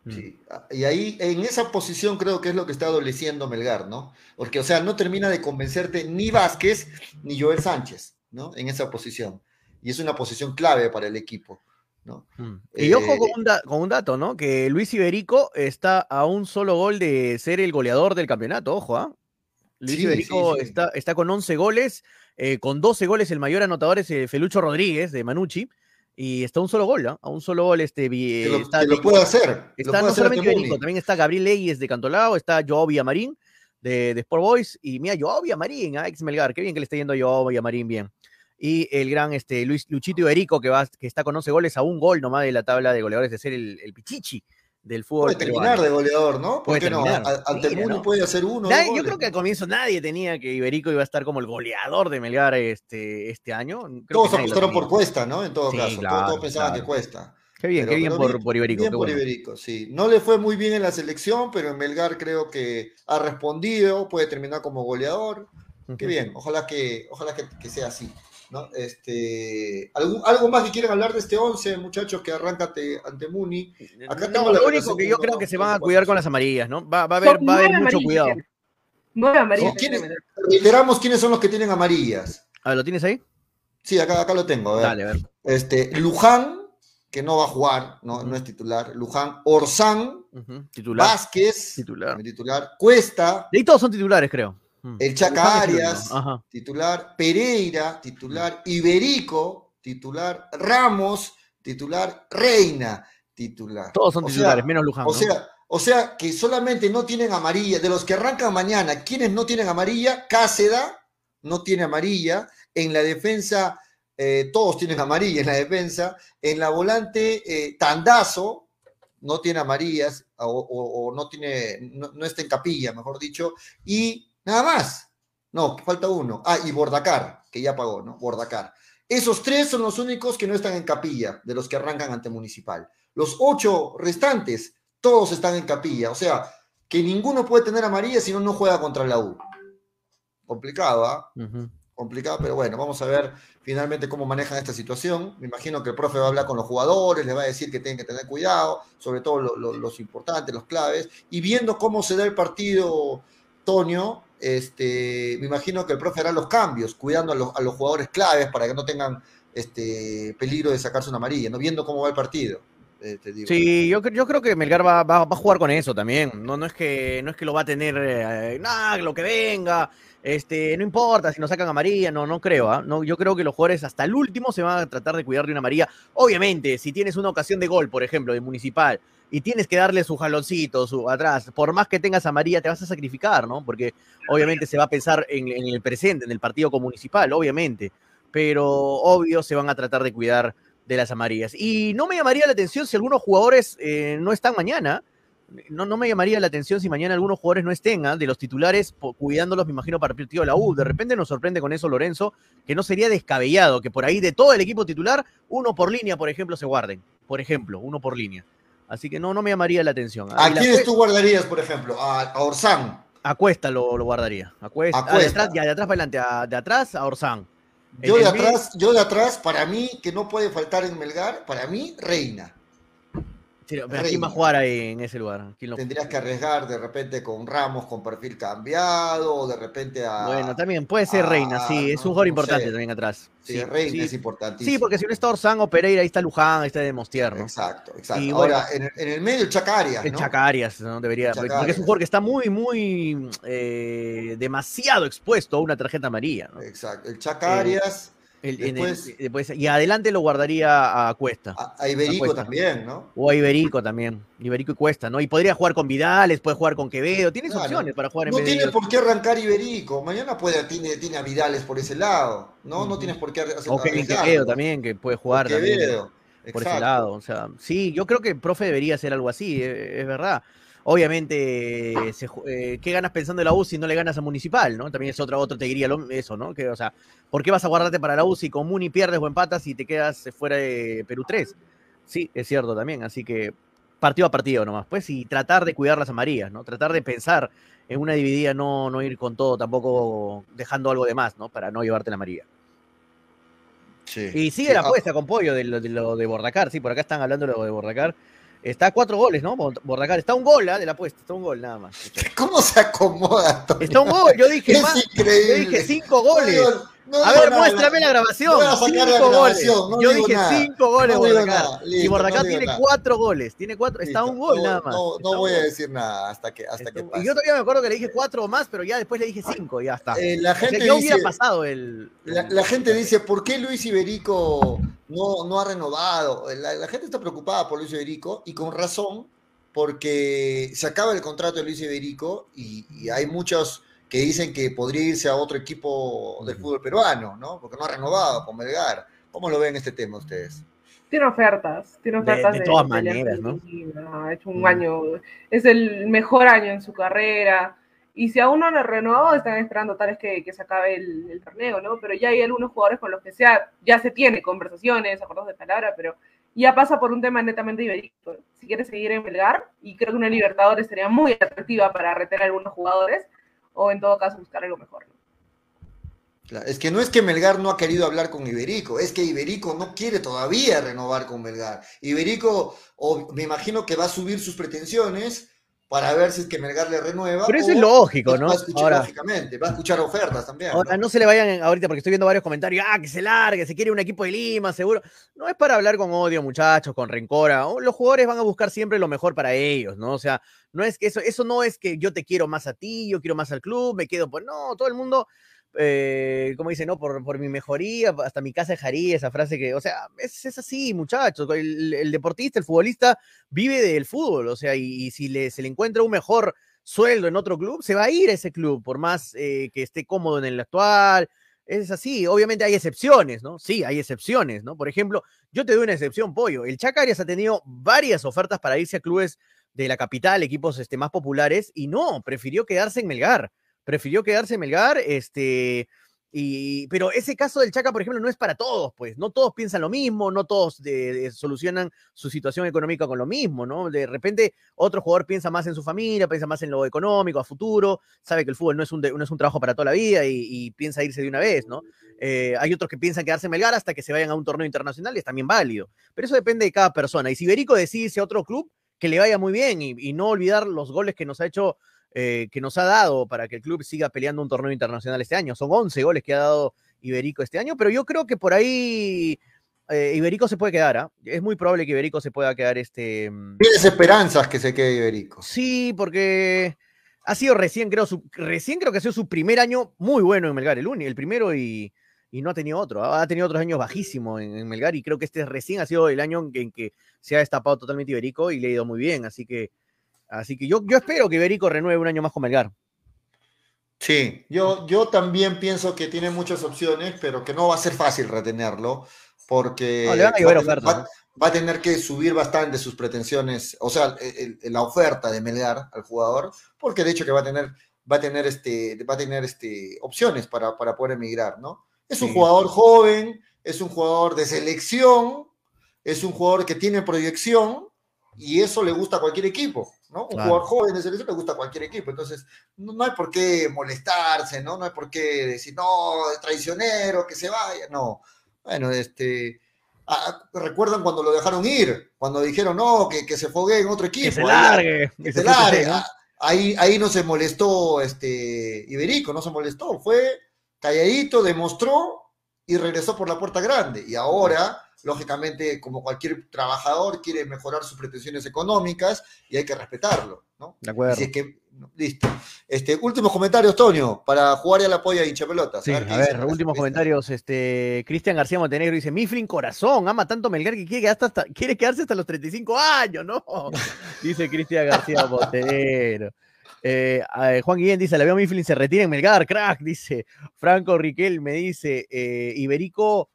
Mm. Sí. Y ahí, en esa posición creo que es lo que está adoleciendo Melgar, ¿no? Porque, o sea, no termina de convencerte ni Vázquez ni Joel Sánchez, ¿no? En esa posición. Y es una posición clave para el equipo, ¿no? Mm. Y ojo Eh, con un, con un dato, ¿no? Que Luis Iberico está a un solo gol de ser el goleador del campeonato, ojo, ¿ah? Luis Sí, Iberico sí, sí. Está, está con 11 goles, eh, con 12 goles el mayor anotador es eh, Felucho Rodríguez de Manucci, y está a un solo gol, ¿ah? A un solo gol este... vi- Que lo, está que lo de- puede hacer. Está puede no hacer solamente. Iberico, también está Gabriel Leyes de Cantolao, está Joao Villamarín de, de Sport Boys, y mira, Joao Villamarín, ah, ex Melgar, qué bien que le está yendo a Joao Villamarín bien. Y el gran este, Luis Luchito Iberico, que, va, que está con 11 goles a un gol nomás de la tabla de goleadores de ser el, el Pichichi del fútbol. Puede terminar peruano. de goleador, ¿no? ¿Por Puede no? Ante Mira, Muni ¿no? puede hacer uno. Nadie- yo creo que al comienzo nadie tenía que Iberico iba a estar como el goleador de Melgar este, este año. Creo Todos apostaron por Cuesta, ¿no? En todo Sí, caso. Todos- claro, pensaban que Cuesta. Qué bien, Pero- qué bien por, bien- por Iberico. Bien qué por bueno. Iberico, sí. No le fue muy bien en la selección, pero en Melgar creo que ha respondido, puede terminar como goleador. Qué bien, ojalá que, ojalá que, que sea así. ¿No? Este, ¿algún- ¿Algo más que quieran hablar de este 11, muchachos, que arranca ante, Muni? Acá No, lo único que yo creo que se van a cuidar con las amarillas, ¿no? Va, va a haber, Son va a haber nueve mucho cuidado. Nueve amarillas. Reiteramos quiénes son los que tienen amarillas. A ver, ¿lo tienes ahí? Sí, acá, acá lo tengo. a ver. Dale, a ver. Este, Luján, que no va a jugar, no, no es titular. Luján, Orsán, Titular. Vázquez, Titular. titular. Cuesta, De ahí todos son titulares, creo. Mm. el Chaca Luján es el Arias, único. Ajá. titular. Pereira, titular. Iberico, titular. Ramos, titular. Reina, titular. Todos son O sea, titulares, menos Luján. O ¿no? sea, o sea que solamente no tienen amarilla. De los que arrancan mañana, quienes no tienen amarilla, Cáceda no tiene amarilla. En la defensa, eh, todos tienen amarilla en la defensa. En la volante, eh, Tandazo no tiene amarillas o, o- o no tiene, no, no está en capilla, mejor dicho. Y nada más. No, falta uno. Ah, y Bordacar, que ya pagó, ¿no? Bordacar. Esos tres son los únicos que no están en capilla, de los que arrancan ante Municipal. Los ocho restantes, todos están en capilla. O sea, que ninguno puede tener amarilla si no, no juega contra la U. Complicado, ¿ah? Complicado, pero bueno, vamos a ver finalmente cómo manejan esta situación. Me imagino que el profe va a hablar con los jugadores, les va a decir que tienen que tener cuidado, sobre todo lo- lo- los importantes, los claves, y viendo cómo se da el partido, Tonio, este, me imagino que el profe hará los cambios, cuidando a los, a los jugadores claves para que no tengan este, peligro de sacarse una amarilla, ¿no? viendo cómo va el partido. eh. Sí, yo, yo creo que Melgar va, va- va a jugar con eso también. No, no, es que, no es que lo va a tener, eh, nada, lo que venga, este, no importa si nos sacan amarilla, no, no creo. ¿ah? No, yo creo que los jugadores hasta el último se van a tratar de cuidar de una amarilla. Obviamente, si tienes una ocasión de gol, por ejemplo, de Municipal, y tienes que darle su jaloncito su, atrás, por más que tengas amarilla, te vas a sacrificar, ¿no? Porque obviamente se va a pensar en, el presente, en el partido con Municipal, obviamente. Pero obvio se van a tratar de cuidar de las amarillas. Y no me llamaría la atención si algunos jugadores eh, no están mañana. No, no me llamaría la atención si mañana algunos jugadores no estén, ¿ah? de los titulares, cuidándolos, me imagino, para el partido de la U. De repente nos sorprende con eso Lorenzo, que no sería descabellado que por ahí de todo el equipo titular, uno por línea, por ejemplo, se guarden. Por ejemplo, uno por línea. Así que no, no me llamaría la atención. ¿A quiénes tú guardarías, por ejemplo? A, a Orsán. A Cuesta lo, lo guardaría. A Cuesta. A ah, de Cuesta. atrás, ya de atrás para adelante. a- de atrás a Orsán. Yo de atrás, yo de atrás, para mí, que no puede faltar en Melgar, para mí, Reina. Sí, pero ¿a quién va a jugar ahí en ese lugar? ¿Quién lo- Tendrías que arriesgar de repente con Ramos con perfil cambiado, o de repente a. Bueno, también puede ser ah, Reina, sí, es no- un jugador no importante sé. también atrás. Sí, Reina sí. es importantísimo. Sí, porque si no está Orsán o Pereira, ahí está Luján, ahí está Demostier, ¿no? Exacto, exacto. Y Ahora, en, el, en el medio, el Chacarias. El ¿no? Chacarias, ¿no? Debería, El porque Chacarias. es un jugador que está muy, muy eh, demasiado expuesto a una tarjeta amarilla, ¿no? Exacto. El Chacarias, El- en el- después- después- y adelante lo guardaría a Cuesta. a, a Iberico también, ¿no? O a Iberico también. Iberico y Cuesta, ¿no? Y podría jugar con Vidales, puede jugar con Quevedo. Tienes Claro. opciones para jugar en No vez tiene por qué arrancar Iberico. Mañana puede, tiene, tiene a Vidales por ese lado, ¿no? No tienes por qué hacer O arriesgarlo. Quevedo también, que puede jugar Quevedo, por ese lado. O sea, sí, yo creo que el profe debería hacer algo así, eh, es verdad. Obviamente, se eh, ¿qué ganas pensando en la U si no le ganas a Municipal, no? También es otra, otro te diría lo- eso, ¿no? Que, o sea, ¿por qué vas a guardarte para la U si con Muni pierdes o empatas y te quedas fuera de Perú 3? Sí, es cierto también, así que partido a partido nomás, pues, y tratar de cuidar las amarillas, ¿no? Tratar de pensar en una dividida, no, no ir con todo, tampoco dejando algo de más, ¿no? Para no llevarte la amarilla. Sí. Y sigue Sí, la ah, apuesta con Pollo de lo, de lo de Bordacar, sí, por acá están hablando de lo de Bordacar. Está a cuatro goles, ¿no? Bord- Bordacar. Está un gol ¿ah? de la apuesta, está un gol nada más. ¿Cómo se acomoda, Antonio? Está un gol, yo dije, Es más, yo increíble. dije cinco goles. No A ver, nada. muéstrame la grabación. La Cinco goles. no Yo dije nada. cinco goles nada, y digo tiene nada. cuatro goles. Tiene cuatro, está un gol nada más. No, voy a decir nada hasta que, hasta Está que pase. Y yo todavía me acuerdo que le dije cuatro más, pero ya después le dije cinco y ya está. Eh, la O sea, gente ya hubiera dice, pasado el. La, la gente dice, ¿por qué Luis Iberico no, no ha renovado? La, la gente está preocupada por Luis Iberico y con razón, porque se acaba el contrato de Luis Iberico y, y hay muchos que dicen que podría irse a otro equipo del fútbol peruano, ¿no? Porque no ha renovado con Melgar. ¿Cómo lo ven este tema ustedes? Tiene ofertas, tiene De- ofertas. de todas pelear maneras, ¿no? Ha hecho un Mm. año, es el mejor año en su carrera. Y si aún no lo renovó, están esperando tal vez que, que se acabe el, el torneo, ¿no? Pero ya hay algunos jugadores con los que sea, ya se tiene conversaciones, acuerdos de palabra, pero ya pasa por un tema netamente ibérico. Si quiere seguir en Belgar, y creo que una Libertadores sería muy atractiva para retener a algunos jugadores, o en todo caso buscar algo mejor. Es que no es que Melgar no ha querido hablar con Iberico, es que Iberico no quiere todavía renovar con Melgar. Iberico, o me imagino que va a subir sus pretensiones para ver si es que Melgar le renueva. Pero eso es lógico, ¿no? Va a escuchar, Ahora, lógicamente, va a escuchar ofertas también. Ahora, ¿no? no se le vayan ahorita porque estoy viendo varios comentarios, ah, que se largue, se quiere un equipo de Lima, seguro. No es para hablar con odio, muchachos, con rencora. Oh, Los jugadores van a buscar siempre lo mejor para ellos, ¿no? O sea, no es que eso, eso no es que yo te quiero más a ti, yo quiero más al club, me quedo, pues no, todo el mundo, eh, como dice, no, por, por mi mejoría, hasta mi casa dejaría esa frase que, o sea, es, es así, muchachos. El, deportista, el futbolista vive del fútbol, o sea, y, y si le, se le encuentra un mejor sueldo en otro club, se va a ir a ese club, por más eh, que esté cómodo en el actual. Es así, obviamente hay excepciones, ¿no? Sí, hay excepciones, ¿no? Por ejemplo, yo te doy una excepción, Pollo. El Chacarias ha tenido varias ofertas para irse a clubes de la capital, equipos este, más populares, y no, prefirió quedarse en Melgar. Prefirió quedarse en Melgar, este, y, pero ese caso del Chaca, por ejemplo, no es para todos, pues. No todos piensan lo mismo, no todos de- de- solucionan su situación económica con lo mismo, ¿no? De repente, otro jugador piensa más en su familia, piensa más en lo económico, a futuro, sabe que el fútbol no es un, no es un trabajo para toda la vida y, piensa irse de una vez, ¿no? Eh, hay otros que piensan quedarse en Melgar hasta que se vayan a un torneo internacional y es también válido. Pero eso depende de cada persona. Y si Iberico decide irse a otro club, que le vaya muy bien y no olvidar los goles que nos ha hecho, eh, que nos ha dado para que el club siga peleando un torneo internacional este año. Son 11 goles que ha dado Iberico este año, pero yo creo que por ahí eh, Iberico se puede quedar. ¿ah? Es muy probable que Iberico se pueda quedar este. mm, Tienes esperanzas que se quede Iberico. Sí, porque ha sido recién, creo, su, recién creo que ha sido su primer año muy bueno en Melgar, el único, el primero y, y no ha tenido otro. Ha tenido otros años bajísimos en, en Melgar y creo que este recién ha sido el año en que se ha destapado totalmente Iberico y le ha ido muy bien. Así que, así que yo, yo espero que Iberico renueve un año más con Melgar. Sí, yo, yo también pienso que tiene muchas opciones, pero que no va a ser fácil retenerlo, porque No, le van a va, a tener- ofertas, va- va a tener que subir bastante sus pretensiones, o sea, el- el- la oferta de Melgar al jugador, porque de hecho que va a tener, va a tener, este, va a tener este, opciones para, para poder emigrar, ¿no? Es un Sí. jugador joven, es un jugador de selección, es un jugador que tiene proyección, y eso le gusta a cualquier equipo, ¿no? Un Claro. jugador joven de selección le gusta a cualquier equipo, entonces no, no hay por qué molestarse, ¿no? No hay por qué decir, no, es traicionero, que se vaya, no. Bueno, este, recuerdan cuando lo dejaron ir, cuando dijeron no, que, que se fogue en otro equipo. Que se ahí- largue. que que se largue. ¿no? Ah, Ahí, ahí no se molestó este Iberico, no se molestó, fue calladito, demostró y regresó por la puerta grande. Y ahora, lógicamente, como cualquier trabajador, quiere mejorar sus pretensiones económicas y hay que respetarlo, ¿no? De acuerdo. Así es que, listo. Este, últimos comentarios, Toño, para jugar ya la polla hincha pelotas. Sí, a ver, últimos comentarios. Este, Cristian García Montenegro dice: Mifflin corazón, ama tanto Melgar que quiere, quedarse hasta, quiere quedarse hasta los 35 años, ¿no? Dice Cristian García Montenegro. Eh, eh, Juan Guillén dice: La veo Mifflin se retira en Melgar, crack. Dice Franco Riquel, me dice: eh, Iberico,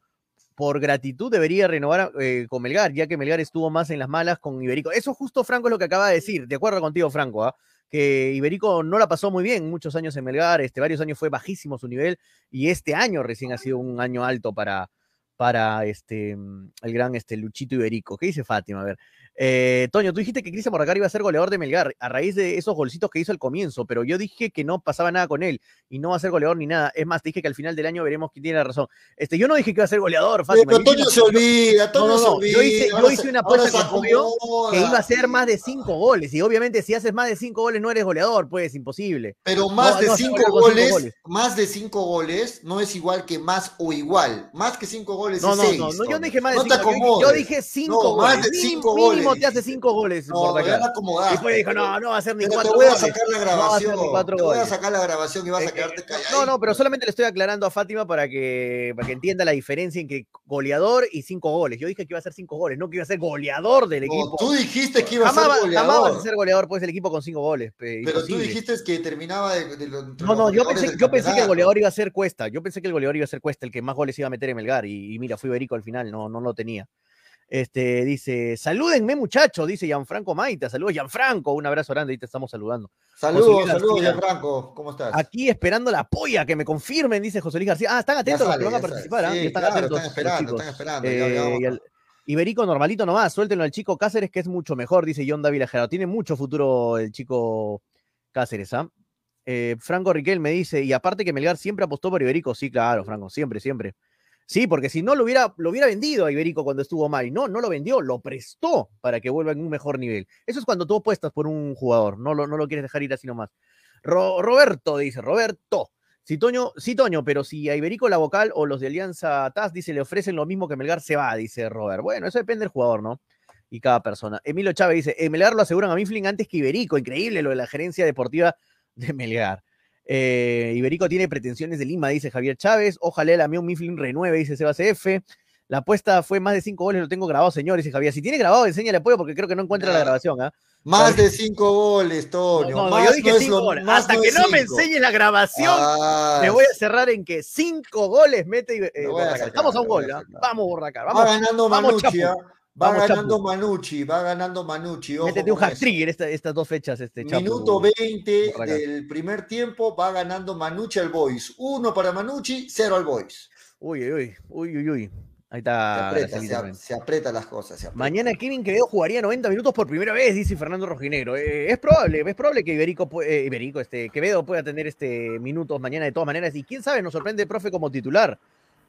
por gratitud, debería renovar eh, con Melgar, ya que Melgar estuvo más en las malas con Iberico. Eso justo Franco es lo que acaba de decir. De acuerdo contigo, Franco, ¿ah? que Iberico no la pasó muy bien muchos años en Melgar, este, varios años fue bajísimo su nivel y este año recién ha sido un año alto para, para este, el gran este, Luchito Iberico. ¿Qué dice Fátima? A ver. Eh, Toño, tú dijiste que Cristian Borracar iba a ser goleador de Melgar a raíz de esos golcitos que hizo al comienzo, pero yo dije que no pasaba nada con él y no va a ser goleador ni nada. Es más, te dije que al final del año veremos quién tiene la razón. Este, yo no dije que iba a ser goleador, Fátima. Pero Toño se olvida, Toño No, no, se olvida. yo hice- yo una apuesta con que iba a ser más de cinco goles. Y obviamente, si haces más de cinco goles, no eres goleador, pues imposible. Pero más No, de cinco goles, goles. más de cinco goles no es igual que más o igual. Más que cinco goles No, es no, seis. no, no, yo dije más de cinco. Yo, yo dije cinco No, más goles. de cinco Mínimo goles. te hace cinco goles. No, me van a acomodar. Después dijo, no, no va a ser ni Pero cuatro te voy a goles. sacar la No va a grabación. te voy a goles. sacar la grabación y vas a Eh, quedarte eh, calladito. No, no, pero solamente le estoy aclarando a Fátima para que, para que entienda la diferencia entre goleador y cinco goles. Yo dije que iba a ser cinco goles, no que iba a ser goleador del No, equipo. tú dijiste que iba a ser va- jamás vas goleador. a ser goleador, pues el equipo con cinco goles. pe, Pero tú imposible. dijiste que terminaba de, de los- No, no, yo pensé, yo pensé que el goleador iba a ser Cuesta. Yo pensé que el goleador iba a ser Cuesta, el que más goles iba a meter en Melgar. Y, y mira, fue Iberico al final, no, no lo tenía. Este, dice, salúdenme muchachos, dice Gianfranco Maita. Saludos, Gianfranco. Un abrazo grande, ahí te estamos saludando. Saludos, saludos. Gianfranco. ¿Cómo estás? Aquí esperando la polla, que me confirmen, dice José Luis García. Ah, están atentos los sale, que van a participar. ¿ah? Sí, están claro, atentos están los esperando, están esperando. ya- ya Eh, y el- Iberico normalito nomás, suéltenlo al chico Cáceres, que es mucho mejor, dice John David Gerardo. Tiene mucho futuro el chico Cáceres, ¿ah? Eh, Franco Riquel me dice, y aparte que Melgar siempre apostó por Iberico, sí, claro, Franco, siempre, siempre. Sí, porque si no lo hubiera, lo hubiera vendido a Iberico cuando estuvo mal. No, no lo vendió, lo prestó para que vuelva en un mejor nivel. Eso es cuando tú apuestas por un jugador, no lo, no lo quieres dejar ir así nomás. Ro- Roberto dice, Roberto, sí Toño, sí Toño, pero si a Iberico la vocal o los de Alianza TAS dice le ofrecen lo mismo que Melgar se va, dice Robert. Bueno, eso depende del jugador, ¿no? Y cada persona. Emilio Chávez dice, "En Melgar lo aseguran a Mifflin antes que Iberico. Increíble lo de la gerencia deportiva de Melgar. Eh, Iberico tiene pretensiones de Lima, dice Javier Chávez. Ojalá el amigo Mifflin renueve, dice Sebas F. La apuesta fue más de cinco goles, lo tengo grabado, señor, dice Javier. Si tiene grabado, enséñale apoyo porque creo que no encuentra la grabación, ¿ah? Más de cinco goles, Toño. No, no, más yo dije no cinco goles. Hasta no que no me cinco. enseñe la grabación, Ah, me voy a cerrar en que cinco goles mete eh, Borracar. sacar, Estamos a un gol, a ¿ah? Vamos, Borracar. Va Vamos, ganando vamos, Manucci. Va Vamos, ganando Chapu. Manucci, va ganando Manucci. Ojo métete un con hat eso. trigger esta- estas dos fechas. Este, Chapu. Minuto 20 Borracar. del primer tiempo, va ganando Manucci al Boys. Uno para Manucci, cero al Boys. Uy, uy, uy, uy, uy. Ahí Se está. aprieta, se, también. se aprieta las cosas. se aprieta. Mañana Kevin Quevedo jugaría 90 minutos por primera vez, dice Fernando Rojinegro. Eh, es probable, es probable que Iberico, eh, Iberico este, Quevedo pueda tener este minutos mañana de todas maneras. Y quién sabe, nos sorprende el profe como titular,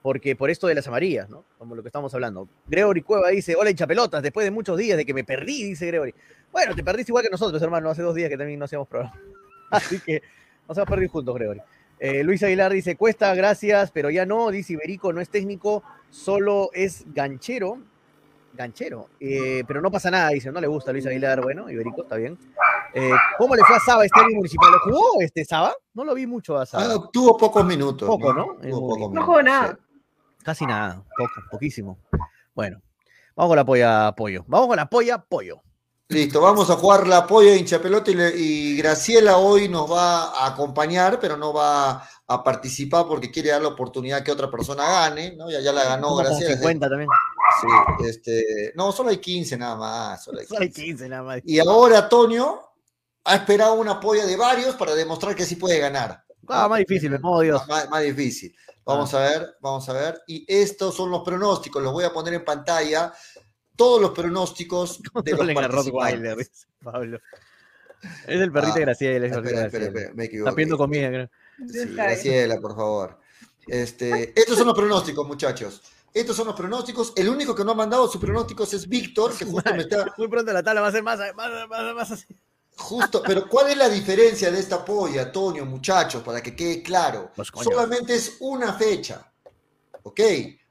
porque por esto de las amarillas, ¿no? Como lo que estamos hablando. Gregory Cueva dice, hola hinchapelotas, después de muchos días de que me perdí, dice Gregory. Bueno, te perdiste igual que nosotros, hermano, hace dos días que también no hacíamos programa. Así que nos hemos perdido juntos, Gregory. Eh, Luis Aguilar dice, cuesta, gracias, pero ya no, dice Iberico, no es técnico, solo es ganchero. Ganchero, eh, pero no pasa nada, dice, no le gusta a Luis Aguilar, bueno, Iberico, está bien. Eh, ¿Cómo le fue a Saba este año municipal? ¿Lo jugó este Saba? No lo vi mucho a Saba. Ah, tuvo pocos minutos. Poco, ¿no? Tuvo No jugó nada. sí. Casi nada, poco, poquísimo. Bueno, vamos con la polla pollo. Vamos con la polla pollo. Listo, vamos a jugar la polla hincha pelota y, y Graciela hoy nos va a acompañar, pero no va a participar porque quiere dar la oportunidad que otra persona gane, ¿no? Ya, ya la ganó Graciela. 50 también. Sí, este, no, solo hay 15 nada más. Solo hay Solo hay 15. 15 nada más. Y ahora Toño ha esperado una polla de varios para demostrar que sí puede ganar. Ah, más difícil, me pongo Dios. Más, más difícil. Vamos a ver, vamos a ver. Y estos son los pronósticos, los voy a poner en pantalla. Todos los pronósticos de los participantes. Pablo. Es el perrito Ah, de Graciela. es el Espera, espera, Graciela. espera, me equivoqué. Está pidiendo comida, creo. Sí, Graciela, por favor. Este, estos son los pronósticos, muchachos. Estos son los pronósticos. El único que no ha mandado sus pronósticos es Víctor, que justo me está. Muy pronto la tabla va a ser más, más, más, más así. Justo, pero ¿cuál es la diferencia de esta polla, Antonio, muchachos, para que quede claro? Pues. Solamente es una fecha. ¿Ok?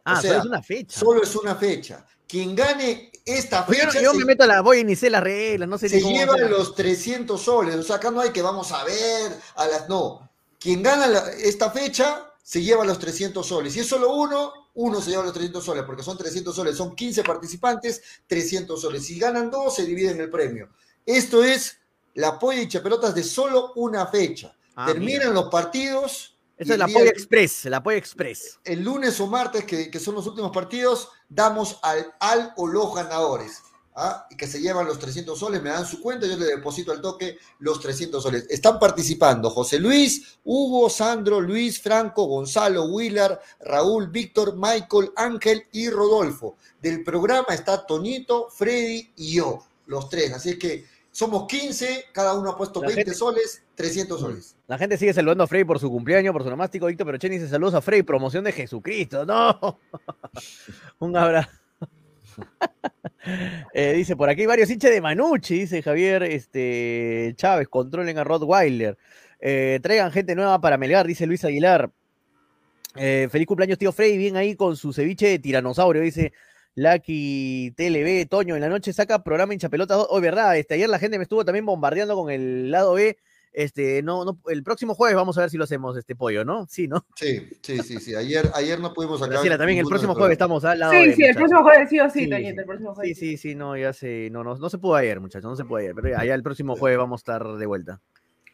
Ah, o sea, solo es una fecha. solo es una fecha. Quien gane esta fecha yo, yo se, me meto a la voy y ni sé las reglas, no sé se lleva los 300 soles. O sea, acá no hay que vamos a ver a las. No. Quien gana la- esta fecha se lleva los 300 soles. Si es solo uno, uno se lleva los 300 soles, porque son 300 soles. Son 15 participantes, 300 soles. Si ganan dos, se dividen el premio. Esto es la polla y chapelotas de solo una fecha. Ah, Terminan los partidos. Esa es la Polla Express, la Polla Express. el lunes o martes, que, que son los últimos partidos, damos al, al o los ganadores. ¿ah? Y que se llevan los 300 soles, me dan su cuenta, yo le deposito al toque los 300 soles. Están participando José Luis, Hugo, Sandro, Luis, Franco, Gonzalo, Willard, Raúl, Víctor, Michael, Ángel y Rodolfo. Del programa está Tonito, Freddy y yo, los tres. Así es que somos 15, cada uno ha puesto La 20 gente- soles, 300 soles. La gente sigue saludando a Frey por su cumpleaños, por su nomástico. Víctor Perocheni dice saludos a Frey, promoción de Jesucristo. No. Un abrazo. Eh, dice, por aquí varios hinchas de Manucci, dice Javier este, Chávez, controlen a Rottweiler. Eh, traigan gente nueva para Melgar, dice Luis Aguilar. Eh, feliz cumpleaños, tío Frey, bien ahí con su ceviche de tiranosaurio, dice Lucky TLB, Toño, en la noche saca programa hincha pelota. Hoy, verdad, este, ayer la gente me estuvo también bombardeando con el lado B. Este, no, no, el próximo jueves vamos a ver si lo hacemos, este pollo, ¿no? Sí, ¿no? Sí, sí, sí, sí. Ayer, ayer no pudimos sacar. Graciela, también el próximo jueves estamos al lado Sí, B, sí, el muchachos. próximo jueves sí o sí, Sí, Toñito, sí. el próximo Sí, jueves. sí, sí, no, ya se, no, no, no se pudo ayer, muchachos, no se pudo ayer, pero allá el próximo jueves vamos a estar de vuelta.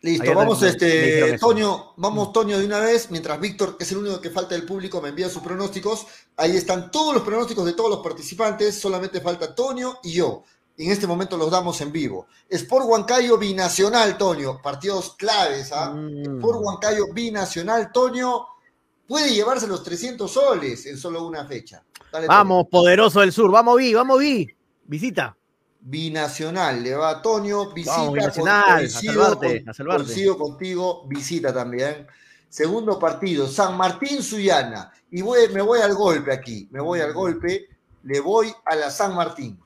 Listo, vamos, este. Toño, vamos, Toño, de una vez, mientras Víctor, que es el único que falta del público, me envía sus pronósticos. Ahí están todos los pronósticos de todos los participantes, solamente falta Toño y yo. En este momento los damos en vivo. Sport Huancayo binacional, Toño, partidos claves, ¿ah? Mm. Sport Huancayo binacional, Toño, puede llevarse los 300 soles en solo una fecha. Dale, Toño. Vamos, poderoso del sur, vamos Vi, vamos Vi, visita. Binacional, le va a Toño, visita, Vamos, Binacional, a coincido salvarte, con- a salvarte. coincido contigo, visita también. Segundo partido, San Martín Suyana. Y voy, me voy al golpe aquí, me voy al golpe, le voy a la San Martín.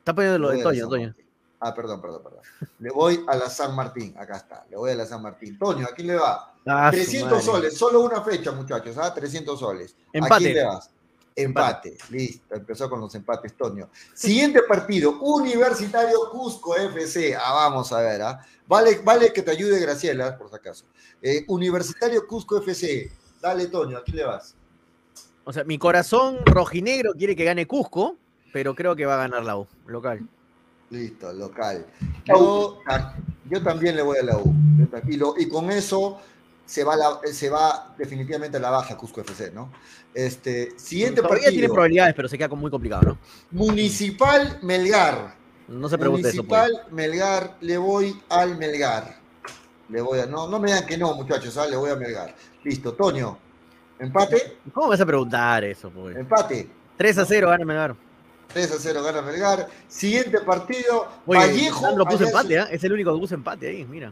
Está poniendo lo de a Toño, Toño. Ah, perdón, perdón, perdón. Le voy a la San Martín, acá está, le voy a la San Martín. Toño, aquí le va. Ah, su 300 madre. soles, solo una fecha, muchachos, ¿ah? 300 soles. ¿A Empate. quién le vas? Empate. Listo, empezó con los empates, Toño. Siguiente partido, Universitario Cusco FC. Ah, vamos a ver, ¿ah? Vale, vale que te ayude Graciela, por si acaso. Eh, Universitario Cusco FC. Dale, Toño, ¿a quién le vas? O sea, mi corazón rojinegro quiere que gane Cusco, pero creo que va a ganar la U, local. Listo, local. Yo, ta- yo también le voy a la U. Y, lo- y con eso se va, la- se va definitivamente a la baja Cusco FC, ¿no? Este, siguiente Todavía tiene partido, probabilidades, pero se queda muy complicado, ¿no? Municipal Melgar. No se pregunte eso. pues. Municipal Melgar, le voy al Melgar. Le voy a, no, no me digan que no, muchachos, ¿ah? le voy a Melgar. Listo, Toño. Empate. ¿Cómo vas a preguntar eso, pues? empate. 3 a 0, gana Melgar. 3 a 0 gana Melgar. Siguiente partido, Oye, Vallejo. Sandro puso empate, ¿ah? Es el único que puso empate ahí, mira.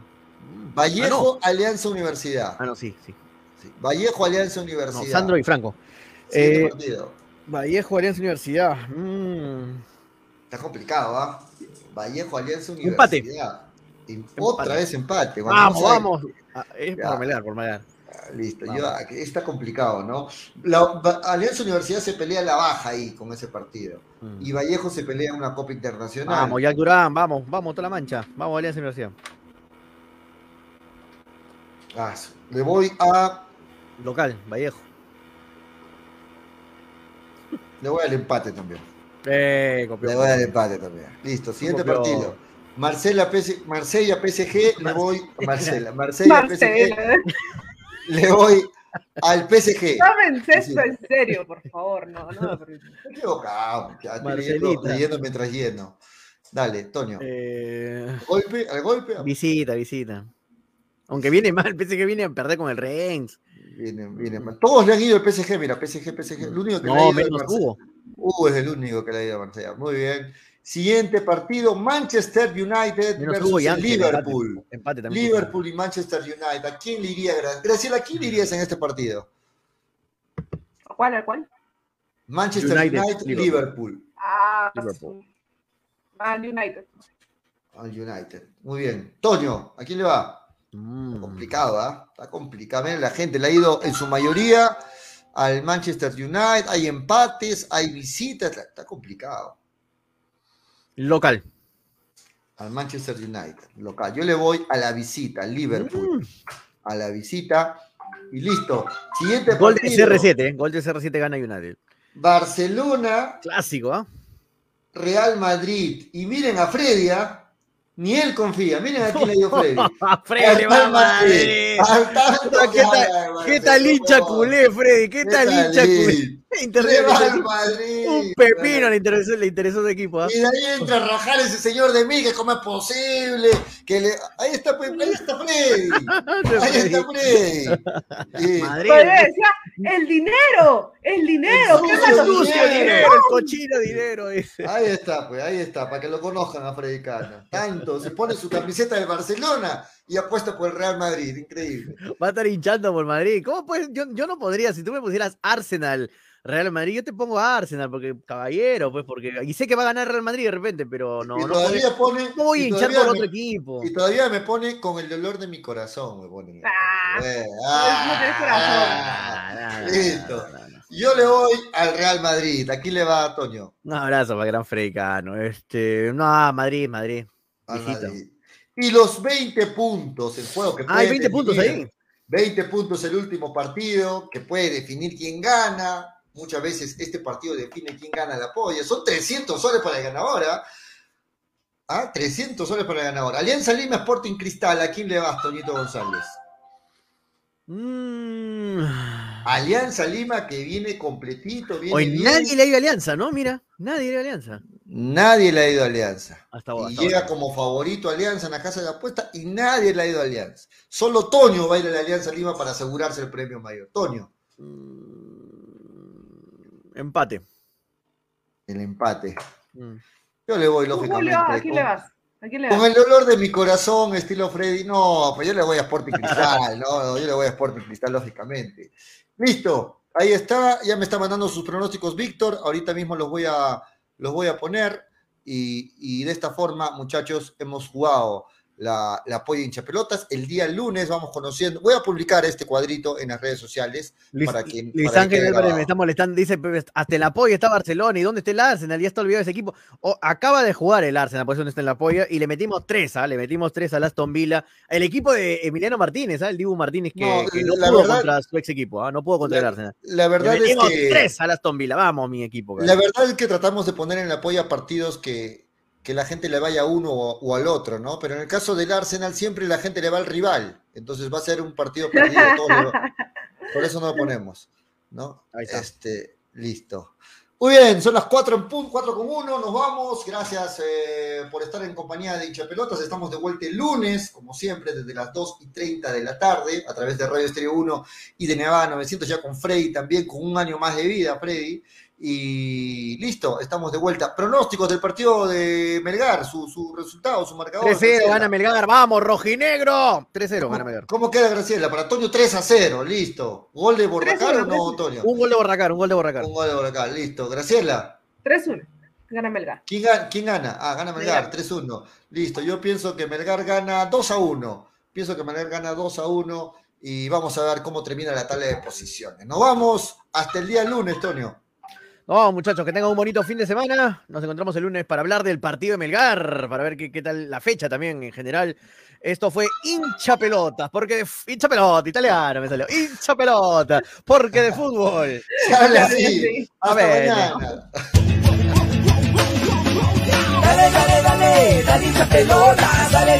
Vallejo, Ah, Alianza Universidad. no. Ah, no, sí, sí. Sí, Vallejo, Alianza No, Universidad. Sandro y Franco. Eh, partido. Vallejo, Alianza Universidad. Mm. Está complicado, ¿ah? Vallejo, Alianza. Universidad. Em- Otra Empate. vez empate. Cuando Vamos, no vamos. Ah, es Ya. por por. Ah, Listo, Vamos. yo- aquí está complicado, ¿no? La Alianza Universidad se pelea la baja ahí con ese partido. Mm. Y Vallejo se pelea en una Copa Internacional. Vamos, Jack Durán, vamos, vamos, toda la mancha. Vamos, Alianza Universidad. Ah, le voy a. Local, Vallejo. Le voy al empate también. Eh, copió. Le voy al empate también. Listo, siguiente Copió. partido. Marsella, PS Marsella PSG, le voy. Marsella, Marsella, PSG, Marcela, le voy al PSG. tomen esto en serio, por favor, no, no. Estoy equivocado. Estoy leyendo, leyendo mientras lleno. Dale, Toño. Eh, Golpe, al golpe. visita, visita. Aunque viene mal, pensé que viene a perder con el Reims. Viene, viene mal. Todos le han ido al PSG, mira, PSG, PSG. El único que le ha No, ido al menos. Hugo. Hugo es el único que le ha ido a Marsella. Muy bien. Siguiente partido, Manchester United Menos versus Hugo y el Ángel. Liverpool. Empate, empate también. Liverpool y Manchester United. ¿A quién le iría? Gra- Graciela, ¿a quién le irías en este partido? ¿A cuál, a cuál? Manchester United, United, Liverpool. Liverpool. Ah, Liverpool. Man United. Al United. Muy bien. Toño, ¿a quién le va? Mm. Complicado, ¿ah? Está complicado. Miren, la gente le ha ido en su mayoría al Manchester United. Hay empates, hay visitas. Está, está complicado. Local. Al Manchester United, local. Yo le voy a la visita, al Liverpool. Mm. A la visita. Y listo. Siguiente Gol de partido. CR7, ¿eh? Gol de CR7 gana United. Barcelona, Clásico, ¿ah? Real Madrid. Y miren a Freddy, ¿ah? Ni él confía. Miren a quién le dio Freddy. Freddy, va. Madrid. Al tanto ¿Qué tal- haga el ¿Qué tal hincha culé, Freddy? ¿Qué ¿Qué tal tal hincha culé? Internet-. Un pepino le interesó, le interesó ese equipo, ¿ah? Y de ahí entra a rajar ese señor de mí, que cómo es posible, que le... Ahí está, pues, ahí está Freddy. Ahí está Freddy. Sí. Madrid. Decía, el dinero, el dinero, El ¿qué sucio dinero. dinero, el cochino dinero. ese. Ahí está, pues, ahí está, para que lo conozcan a Freddy Cana. Tanto, se pone su camiseta de Barcelona y apuesta por el Real Madrid, increíble. Va a estar hinchando por Madrid. ¿Cómo puedes? Yo, yo no podría, si tú me pusieras Arsenal, Real Madrid, yo te pongo a Arsenal, porque caballero, pues, porque. Y sé que va a ganar Real Madrid de repente, pero no, y no, todavía pone... no voy a y hinchar todavía por me- otro equipo. Y todavía me pone con el dolor de mi corazón, me pone. Ah, Eh, no tenés corazón. ah, Ah, listo. Yo le voy al Real Madrid. Aquí le va Toño. Un abrazo para Gran Fredicano. Este, no, Madrid, Madrid. Al. Madrid. Y los 20 puntos, el juego que Ah, hay puede 20 puntos ahí. 20 puntos el último partido, que puede definir quién gana. Muchas veces este partido define quién gana la polla. Son 300 soles para el ganador. ¿ah? Ah, 300 soles para el ganador. Alianza Lima Sporting Cristal. ¿A quién le vas, Toñito González? Mm. Alianza Lima que viene completito. Viene Hoy bien. nadie le ha ido a Alianza, ¿no? Mira, nadie le ha ido a Alianza. Nadie le ha ido a Alianza. Hasta ahora. y hasta llega ahora. como favorito a Alianza en la casa de apuesta y nadie le ha ido a Alianza. Solo Toño va a ir a la Alianza Lima para asegurarse el premio mayor. Toño, Mm, Empate. el empate. Mm. Yo le voy, ¿Tú, lógicamente. ¿a quién le con, vas? ¿A quién le con vas? el dolor de mi corazón, estilo Freddy. No, pues yo le voy a Sporting Cristal, no, yo le voy a Sporting Cristal, lógicamente. Listo, ahí está, ya me está mandando sus pronósticos Víctor, ahorita mismo los voy a, los voy a poner y, de esta forma, muchachos, hemos jugado la, la polla hincha pelotas. El día lunes vamos conociendo, voy a publicar este cuadrito en las redes sociales Luis, para que- Luis para Ángel Álvarez me está molestando, dice, "Pero hasta el apoyo está Barcelona, ¿y dónde está el Arsenal? Ya está olvidado ese equipo. O, acaba de jugar el Arsenal, por eso no está en el apoyo, y le metimos tres, ¿ah? Le metimos tres al Aston Villa. El equipo de Emiliano Martínez, ¿ah? El Dibu Martínez que No, no, que no la pudo verdad- contra su ex equipo, ¿ah? No pudo contra La- el Arsenal. La Le verdad es metimos que... tres al Aston Villa, vamos, mi equipo. La verdad es que tratamos de poner en el apoyo a partidos que, que la gente le vaya a uno o, o al otro, ¿no? Pero en el caso del Arsenal siempre la gente le va al rival, entonces va a ser un partido perdido. va- por eso no lo ponemos, ¿no? Ahí está. Este, listo. Muy bien, son las 4 en punto, 4 con 1, nos vamos. Gracias eh, por estar en compañía de Hincha Pelotas. Estamos de vuelta el lunes, como siempre, desde las 2 y 30 de la tarde, a través de Radio Estéreo 1 y de Nevada 900, ya con Freddy también, con un año más de vida, Freddy. Y listo, estamos de vuelta. Pronósticos del partido de Melgar, su, su resultado, su marcador. 3-0, Graciela. gana Melgar, vamos, rojinegro. 3-0, gana Melgar. ¿Cómo, queda Graciela? Para Antonio 3 a 0, listo. ¿Gol de Bordacar 3-0, o no, Antonio? Un gol de Borracar, un gol de Borracar. Un gol de Bordacar, listo. Graciela. 3-1. Gana Melgar. ¿Quién gana? quién gana? Ah, gana Melgar, 3-1. Listo, yo pienso que Melgar gana 2 a 1. Pienso que Melgar gana 2 a 1 y vamos a ver cómo termina la tabla de posiciones. Nos vamos hasta el día lunes, Tonio. No, muchachos, que tengan un bonito fin de semana. Nos encontramos el lunes para hablar del partido de Melgar, para ver qué, qué tal la fecha también en general. Esto fue hincha pelotas, porque de hincha pelota, italiano me salió. Hincha pelota, porque de fútbol. Se habla así. Sí. Hasta ver. Dale, dale, dale, dale hincha pelota, dale,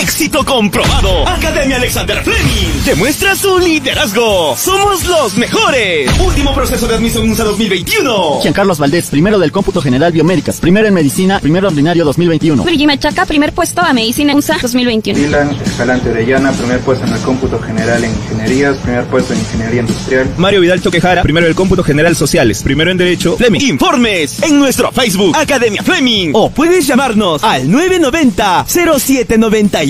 Éxito comprobado. Academia Alexander Fleming demuestra su liderazgo. Somos los mejores. Último proceso de admisión USA 2021. Jean Carlos Valdés, primero del cómputo general biomédicas, primero en medicina, primero ordinario 2021. Luigi Machaca, primer puesto a medicina USA 2021. Dylan Escalante Orellana, primer puesto en el cómputo general en ingenierías, primer puesto en ingeniería industrial. Mario Vidal Toquejara, primero del cómputo general sociales, primero en derecho, Fleming. Informes en nuestro Facebook Academia Fleming o puedes llamarnos al 990 0798